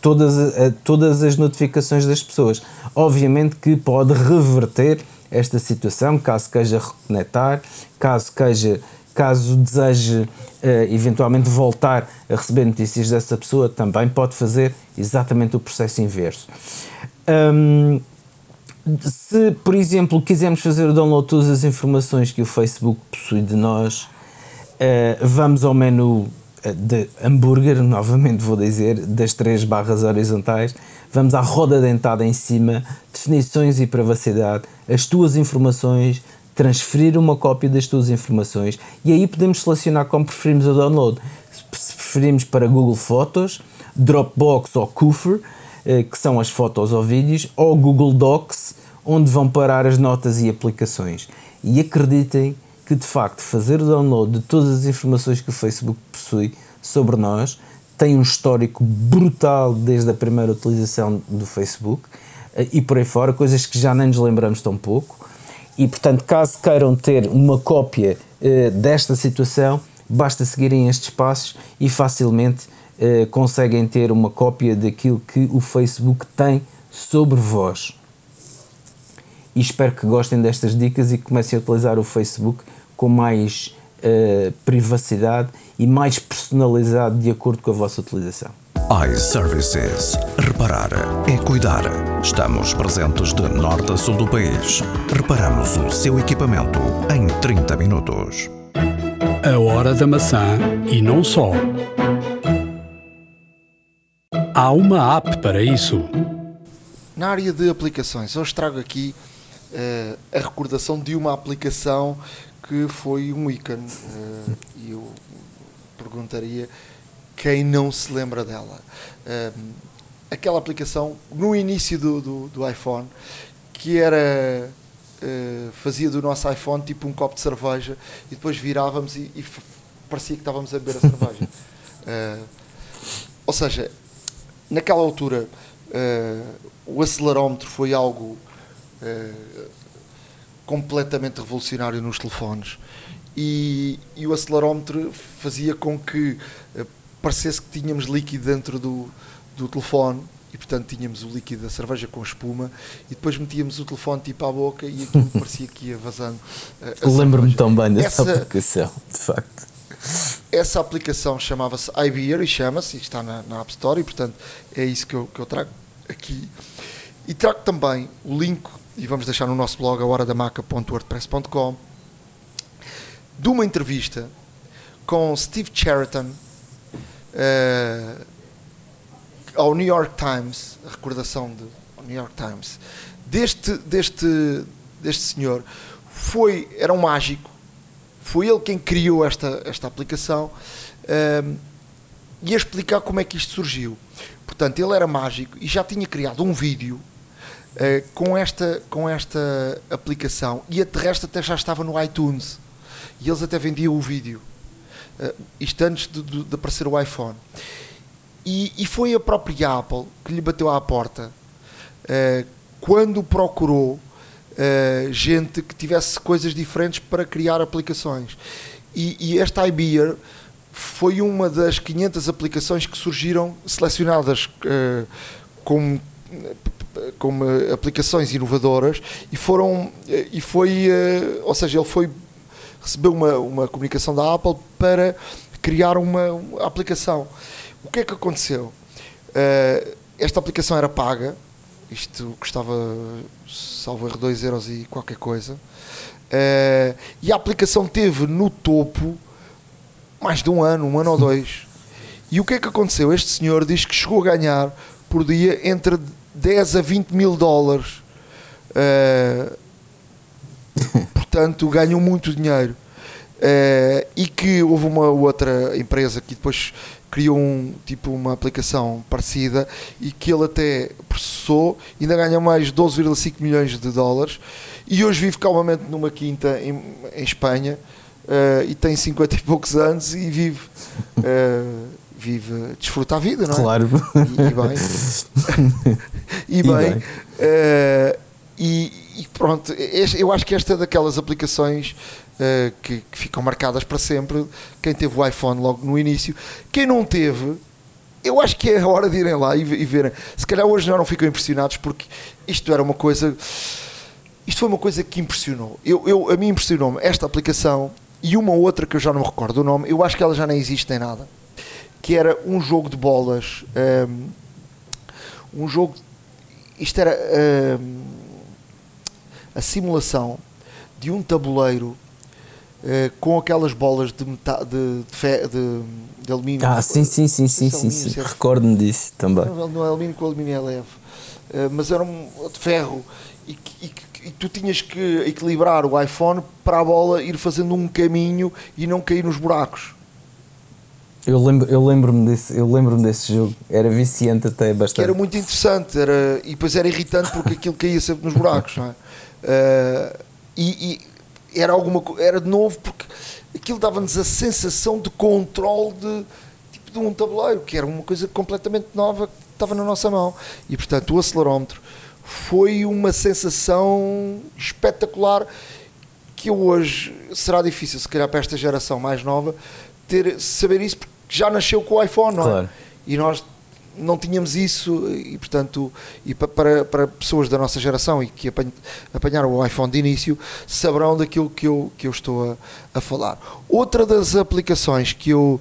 todas, todas as notificações das pessoas. Obviamente que pode reverter esta situação, caso queja reconectar, caso queja caso deseje uh, eventualmente voltar a receber notícias dessa pessoa, também pode fazer exatamente o processo inverso. Um, se, por exemplo, quisermos fazer o download de todas as informações que o Facebook possui de nós, uh, vamos ao menu eh, de hambúrguer, novamente vou dizer, das três barras horizontais, vamos à roda dentada em cima, definições e privacidade, as tuas informações, transferir uma cópia das tuas informações e aí podemos selecionar como preferimos o download. Se preferimos para Google Fotos, Dropbox ou Kufr, eh, que são as fotos ou vídeos, ou Google Docs, onde vão parar as notas e aplicações. E acreditem que de facto fazer o download de todas as informações que o Facebook possui sobre nós tem um histórico brutal desde a primeira utilização do Facebook eh, e por aí fora, coisas que já nem nos lembramos tão pouco. E portanto, caso queiram ter uma cópia uh, desta situação, basta seguirem estes passos e facilmente uh, conseguem ter uma cópia daquilo que o Facebook tem sobre vós. E espero que gostem destas dicas e comecem a utilizar o Facebook com mais uh, privacidade e mais personalizado de acordo com a vossa utilização iServices. Reparar é cuidar. Estamos presentes de norte a sul do país. Reparamos o seu equipamento em 30 minutos. A hora da maçã e não só. Há uma app para isso. Na área de aplicações, hoje trago aqui uh, a recordação de uma aplicação que foi um ícone. Uh, e eu perguntaria quem não se lembra dela. Um, aquela aplicação no início do, do, do iPhone que era uh, fazia do nosso iPhone tipo um copo de cerveja e depois virávamos e, e parecia que estávamos a beber a cerveja. Uh, ou seja, naquela altura uh, o acelerómetro foi algo completamente revolucionário nos telefones e, e, o acelerómetro fazia com que parecesse que tínhamos líquido dentro do, do telefone e portanto tínhamos o líquido da cerveja com espuma e depois metíamos o telefone tipo à boca e aquilo parecia que ia vazando. Lembro-me tão bem dessa essa, aplicação, de facto. Essa aplicação chamava-se iBeer e chama-se, está na, na, App Store e portanto é isso que eu, que eu trago aqui. E trago também o link, e vamos deixar no nosso blog, a horadamaca.wordpress.com, de uma entrevista com Steve Cheriton, uh, ao New York Times, a recordação do New York Times, deste, deste, deste senhor, foi, era um mágico, foi ele quem criou esta, esta aplicação uh, e a explicar como é que isto surgiu. Portanto, ele era mágico e já tinha criado um vídeo uh, com, esta, com esta aplicação e a terrestre até já estava no iTunes e eles até vendiam o vídeo uh, isto antes de, de, de, aparecer o iPhone. E, e, foi a própria Apple que lhe bateu à porta uh, quando procurou uh, gente que tivesse coisas diferentes para criar aplicações. E, e esta iBeer foi uma das 500 aplicações que surgiram selecionadas uh, como como aplicações inovadoras e foram e foi ou seja ele foi recebeu uma, uma comunicação da Apple para criar uma, uma aplicação. O que é que aconteceu? Esta aplicação era paga, isto custava, salvo erro, 2 euros e qualquer coisa, e a aplicação teve no topo mais de um ano, um ano ou dois. E o que é que aconteceu? Este senhor diz que chegou a ganhar por dia entre 10 a 20 mil dólares. Uh, portanto ganham muito dinheiro. Uh, e que houve uma outra empresa que depois criou um, tipo uma aplicação parecida e que ele até processou, ainda ganha mais 12,5 milhões de dólares e hoje vive calmamente numa quinta em, em Espanha uh, e tem 50 e poucos anos e vive uh, vive desfruta a vida, não é? Claro. E, e bem. e bem. E, bem. e, e pronto, eu acho que esta é daquelas aplicações uh, que, que, ficam marcadas para sempre. Quem teve o iPhone logo no início, quem não teve, eu acho que é a hora de irem lá e, e verem. Se calhar hoje já não ficam impressionados porque isto era uma coisa. Isto foi uma coisa que impressionou. Eu, eu, a mim impressionou-me esta aplicação e uma outra que eu já não me recordo o nome, eu acho que ela já nem existe em nada. Que era um jogo de bolas. Um, um jogo. Isto era um, a simulação de um tabuleiro uh, com aquelas bolas de, meta, de, de, de, de alumínio. Ah, sim, sim, sim, sim, sim, sim. recordo-me disso também. Não, não é alumínio, com alumínio é leve. Uh, mas era um de ferro e, e, e, tu tinhas que equilibrar o iPhone para a bola ir fazendo um caminho e não cair nos buracos. Eu lembro, eu lembro-me desse, eu lembro-me desse jogo. Era viciante até bastante. Era muito interessante, era e depois era irritante porque aquilo caía sempre nos buracos, não é? Uh, e, e, era alguma era de novo porque aquilo dava-nos a sensação de controle de tipo de um tabuleiro, que era uma coisa completamente nova que estava na nossa mão. E portanto o acelerómetro foi uma sensação espetacular que hoje será difícil, se calhar para esta geração mais nova, ter, saber isso porque já nasceu com o iPhone, não é? Claro. E nós não tínhamos isso e portanto e para, para pessoas da nossa geração e que apanharam o iPhone de início saberão daquilo que eu, que eu estou a, a falar. Outra das aplicações que eu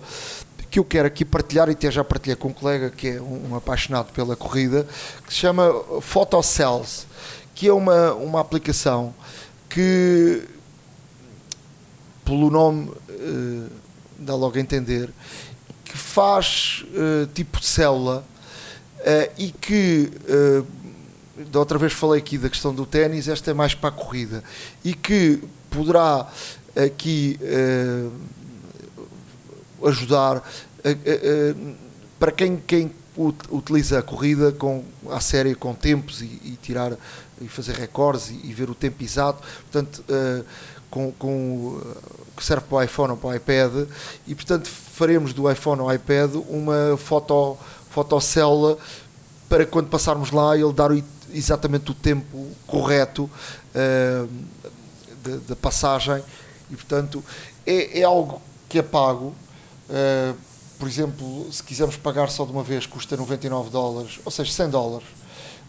que eu quero aqui partilhar e até já partilhei com um colega que é um, um apaixonado pela corrida que se chama Photocells que é uma, uma aplicação que pelo nome uh, dá logo a entender que faz uh, tipo de célula uh, e que uh, da outra vez falei aqui da questão do ténis, esta é mais para a corrida e que poderá aqui ajudar para quem, quem utiliza a corrida com a série com tempos e, e tirar e fazer recordes e, e, ver o tempo exato portanto com, com que serve para o iPhone ou para o iPad e portanto faremos do iPhone ou iPad uma foto, fotocélula para quando passarmos lá ele dar exatamente o tempo correto uh, da passagem. E portanto é, é, algo que é pago. Uh, por exemplo se quisermos pagar só de uma vez custa 99 dólares ou seja 100 dólares.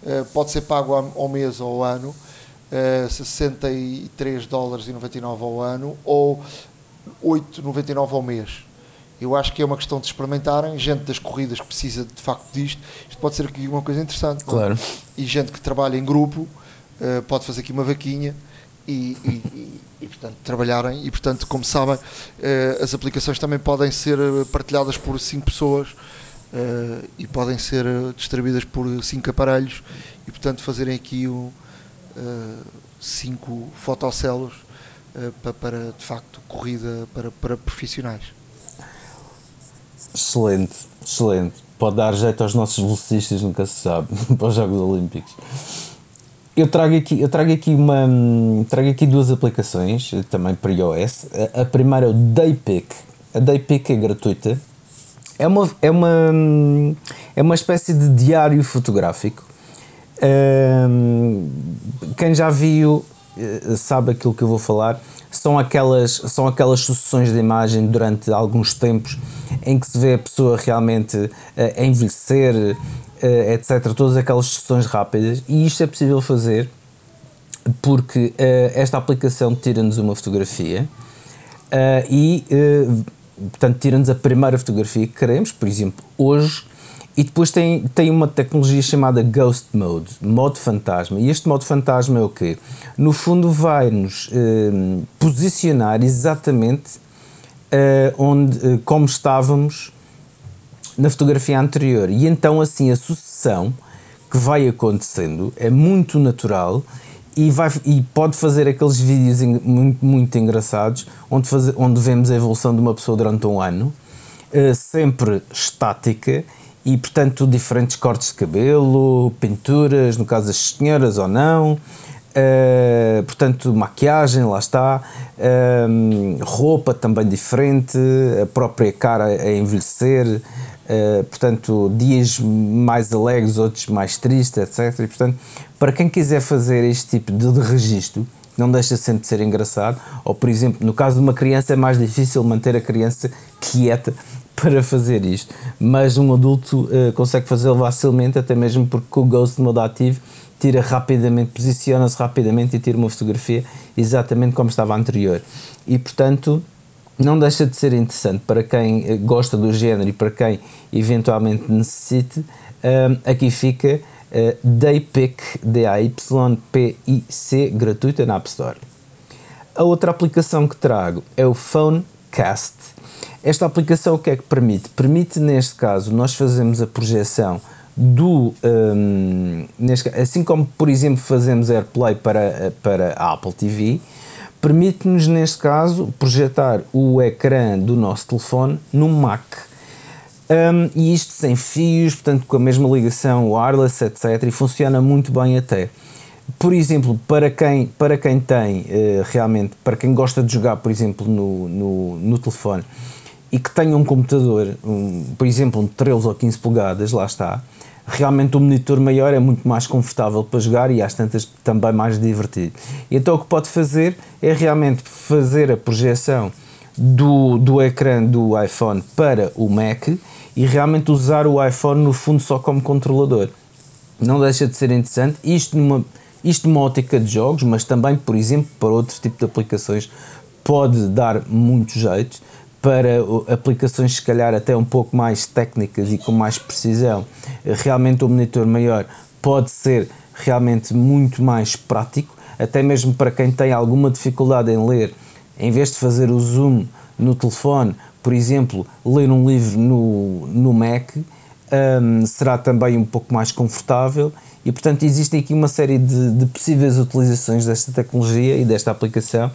Uh, pode ser pago ao mês ou ao ano uh, 63 dólares e 99 ao ano ou 8,99 ao mês. Eu acho que é uma questão de experimentarem. Gente das corridas que precisa de facto disto, isto pode ser aqui uma coisa interessante. É? Claro. E gente que trabalha em grupo uh, pode fazer aqui uma vaquinha e, e, e, e, portanto trabalharem. E portanto, como sabem, uh, as aplicações também podem ser partilhadas por 5 pessoas uh, e podem ser distribuídas por 5 aparelhos e portanto fazerem aqui 5 uh, fotocélulas para, para, de facto corrida para, para profissionais. Excelente, excelente. Pode dar jeito aos nossos velocistas, nunca se sabe, para os Jogos Olímpicos. Eu trago aqui, eu trago aqui, uma, trago aqui duas aplicações, também para iOS. A, a primeira é o Daypick. A Daypick é gratuita. É uma, é, uma, é uma espécie de diário fotográfico quem já viu eh, sabe aquilo que eu vou falar. São aquelas, são aquelas sucessões de imagem durante alguns tempos em que se vê a pessoa realmente uh, envelhecer, uh, etc. Todas aquelas sucessões rápidas. E isto é possível fazer porque uh, esta aplicação tira-nos uma fotografia e, portanto, tira-nos a primeira fotografia que queremos. Por exemplo, hoje e depois tem, tem uma tecnologia chamada Ghost Mode, modo fantasma. E este modo fantasma é o quê? No fundo, vai-nos eh, posicionar exatamente eh, onde, eh, como estávamos na fotografia anterior. E então, assim, a sucessão que vai acontecendo é muito natural e, vai, e pode fazer aqueles vídeos muito, muito engraçados onde, faz, onde vemos a evolução de uma pessoa durante um ano, eh, sempre estática e portanto diferentes cortes de cabelo, pinturas, no caso das senhoras ou não, uh, portanto maquiagem, lá está, uh, roupa também diferente, a própria cara a envelhecer, uh, portanto dias mais alegres, outros mais tristes, etc. E portanto, para quem quiser fazer este tipo de, de registro, não deixa sempre de ser engraçado. Ou, por exemplo, no caso de uma criança, é mais difícil manter a criança quieta para fazer isto, mas um adulto uh, consegue fazê-lo facilmente, até mesmo porque com o Ghost Mode ativo tira rapidamente, posiciona-se rapidamente e tira uma fotografia exatamente como estava anterior. E portanto, não deixa de ser interessante para quem eh, gosta do género e para quem eventualmente necessite. Aqui fica uh, Daypic, D-A-Y-P-I-C, gratuita na App Store. A outra aplicação que trago é o Phonecast. Esta aplicação o que é que permite? Permite, neste caso, nós fazemos a projeção do. Um, neste, assim como, por exemplo, fazemos AirPlay para, para a Apple TV, permite-nos, neste caso, projetar o ecrã do nosso telefone no Mac. Um, e isto sem fios, portanto, com a mesma ligação wireless, etc. E funciona muito bem até. Por exemplo, para quem, para quem tem uh, realmente, para quem gosta de jogar, por exemplo, no, no, no telefone e que tenha um computador, um, por exemplo, um 13 ou 15 polegadas, lá está, realmente o monitor maior é muito mais confortável para jogar e às tantas também mais divertido. E então o que pode fazer é realmente fazer a projeção do, do ecrã do iPhone para o Mac e realmente usar o iPhone no fundo só como controlador. Não deixa de ser interessante, isto numa, isto numa ótica de jogos, mas também, por exemplo, para outros tipos de aplicações pode dar muito jeito para aplicações se calhar até um pouco mais técnicas e com mais precisão, realmente o monitor maior pode ser realmente muito mais prático, até mesmo para quem tem alguma dificuldade em ler, em vez de fazer o zoom no telefone, por exemplo, ler um livro no, no Mac, um, será também um pouco mais confortável e portanto existe aqui uma série de, de possíveis utilizações desta tecnologia e desta aplicação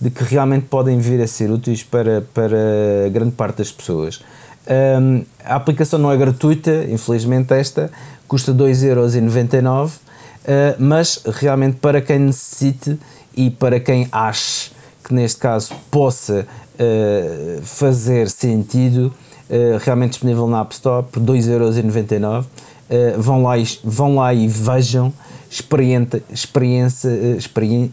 de que realmente podem vir a ser úteis para, para grande parte das pessoas. Um, a aplicação não é gratuita, infelizmente esta, custa 2,99€, uh, mas realmente para quem necessite e para quem ache que neste caso possa uh, fazer sentido, uh, realmente disponível na App Store por 2,99€. Uh, vão, lá e, vão lá e vejam, experiência,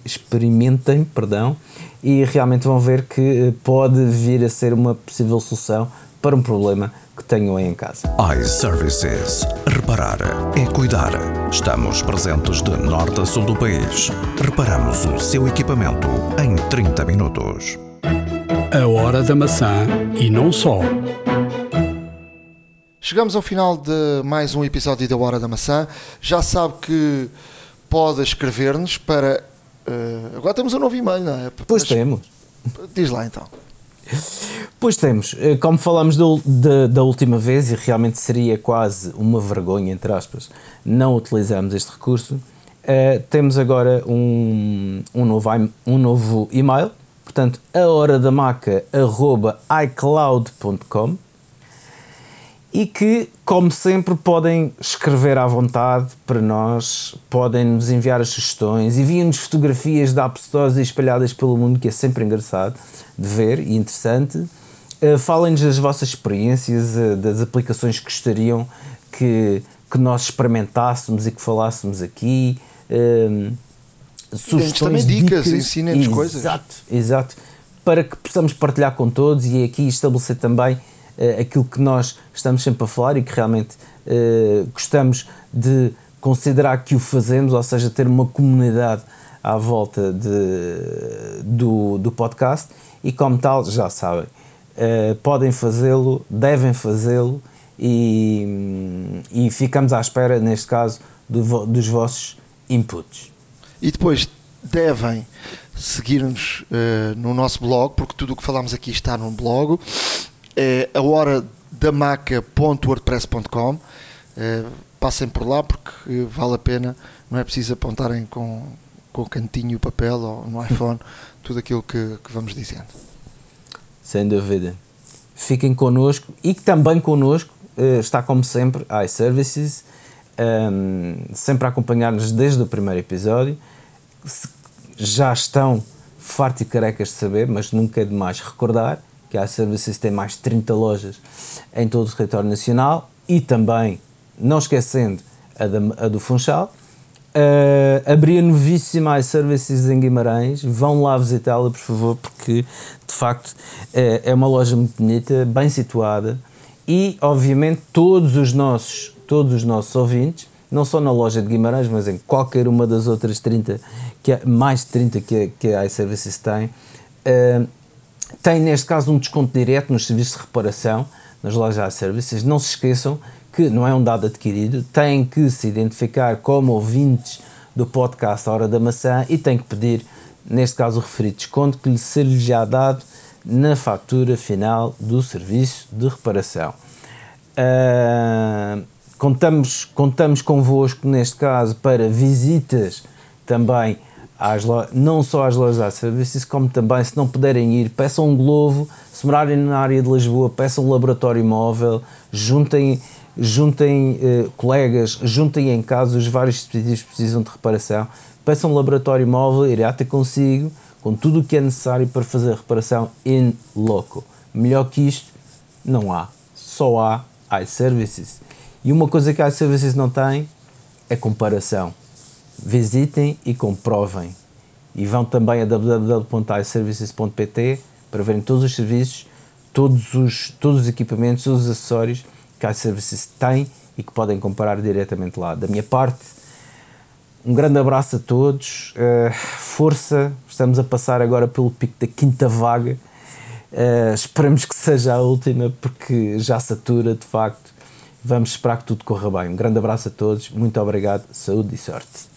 experimentem perdão, e realmente vão ver que eh, pode vir a ser uma possível solução para um problema que tenham aí em casa. iServices. Reparar é cuidar. Estamos presentes de norte a sul do país. Reparamos o seu equipamento em 30 minutos. A hora da maçã e não só. Chegamos ao final de mais um episódio da Hora da Maçã. Já sabe que pode escrever-nos para Uh, agora temos um novo e-mail, não é? Pois Mas, temos. Diz lá então. Pois temos, eh, como falamos do, da, da última vez, e realmente seria quase uma vergonha, entre aspas, não utilizarmos este recurso, uh, temos agora um, um, novo, um novo e-mail, portanto, a hora da maca, arroba icloud.com e que, como sempre, podem escrever à vontade para nós, podem nos enviar as sugestões, enviem-nos fotografias de App Stores espalhadas pelo mundo, que é sempre engraçado de ver e interessante. Uh, Falem-nos das vossas experiências, uh, das aplicações que gostariam que, que nós experimentássemos e que falássemos aqui. Uh, sugestões, também dicas, dicas ensinem-nos coisas. Exato, exato. Para que possamos partilhar com todos e aqui estabelecer também uh, aquilo que nós estamos sempre a falar e que realmente uh, gostamos de considerar que o fazemos, ou seja, ter uma comunidade à volta de, do, do podcast e, como tal, já sabem, uh, podem fazê-lo, devem fazê-lo e, e ficamos à espera, neste caso, do, dos vossos inputs. E depois devem seguir-nos uh, no nosso blog, porque tudo o que falamos aqui está no blog é a hora da maca.wordpress.com. É, passem por lá porque vale a pena, não é preciso apontarem com, com o cantinho o papel ou no iPhone tudo aquilo que, que vamos dizendo. Sem dúvida. Fiquem connosco e também connosco eh, está como sempre iServices, um, ehm, sempre a acompanhar-nos desde o primeiro episódio. Já estão fartos e carecas de saber, mas nunca é demais recordar que a iServices tem mais de 30 lojas em todo o território nacional e também, não esquecendo, a, da, a do Funchal. Uh, abri a novíssima iServices em Guimarães. Vão lá visitá-la, por favor, porque de facto é, é uma loja muito bonita, bem situada e, obviamente, todos os nossos, todos os nossos ouvintes, não só na loja de Guimarães, mas em qualquer uma das outras 30, que mais de 30 que, que a iServices tem, uh, tem neste caso um desconto direto nos serviços de reparação nas lojas iServices. Não se esqueçam que não é um dado adquirido, têm que se identificar como ouvintes do podcast A Hora da Maçã e têm que pedir, neste caso, o referido desconto que lhe se lhe já dado na fatura final do serviço de reparação. Uh, contamos, contamos convosco, neste caso, para visitas também às não só às lojas de serviços, como também, se não puderem ir, peçam um globo, se morarem na área de Lisboa, peçam um laboratório móvel, juntem, juntem eh, colegas, juntem em casa os vários dispositivos que precisam de reparação, peçam um laboratório móvel, irá ter consigo, com tudo o que é necessário para fazer a reparação in loco. Melhor que isto, não há. Só há iServices. E uma coisa que a iServices não tem é comparação. Visitem e comprovem. E vão também a www.iservices.pt para verem todos os serviços, todos os, todos os equipamentos, todos os acessórios que a iServices tem e que podem comparar diretamente lá. Da minha parte, um grande abraço a todos, uh, força, estamos a passar agora pelo pico da quinta vaga. Uh, esperamos que seja a última, porque já satura de facto. Vamos esperar que tudo corra bem. Um grande abraço a todos, muito obrigado, saúde e sorte.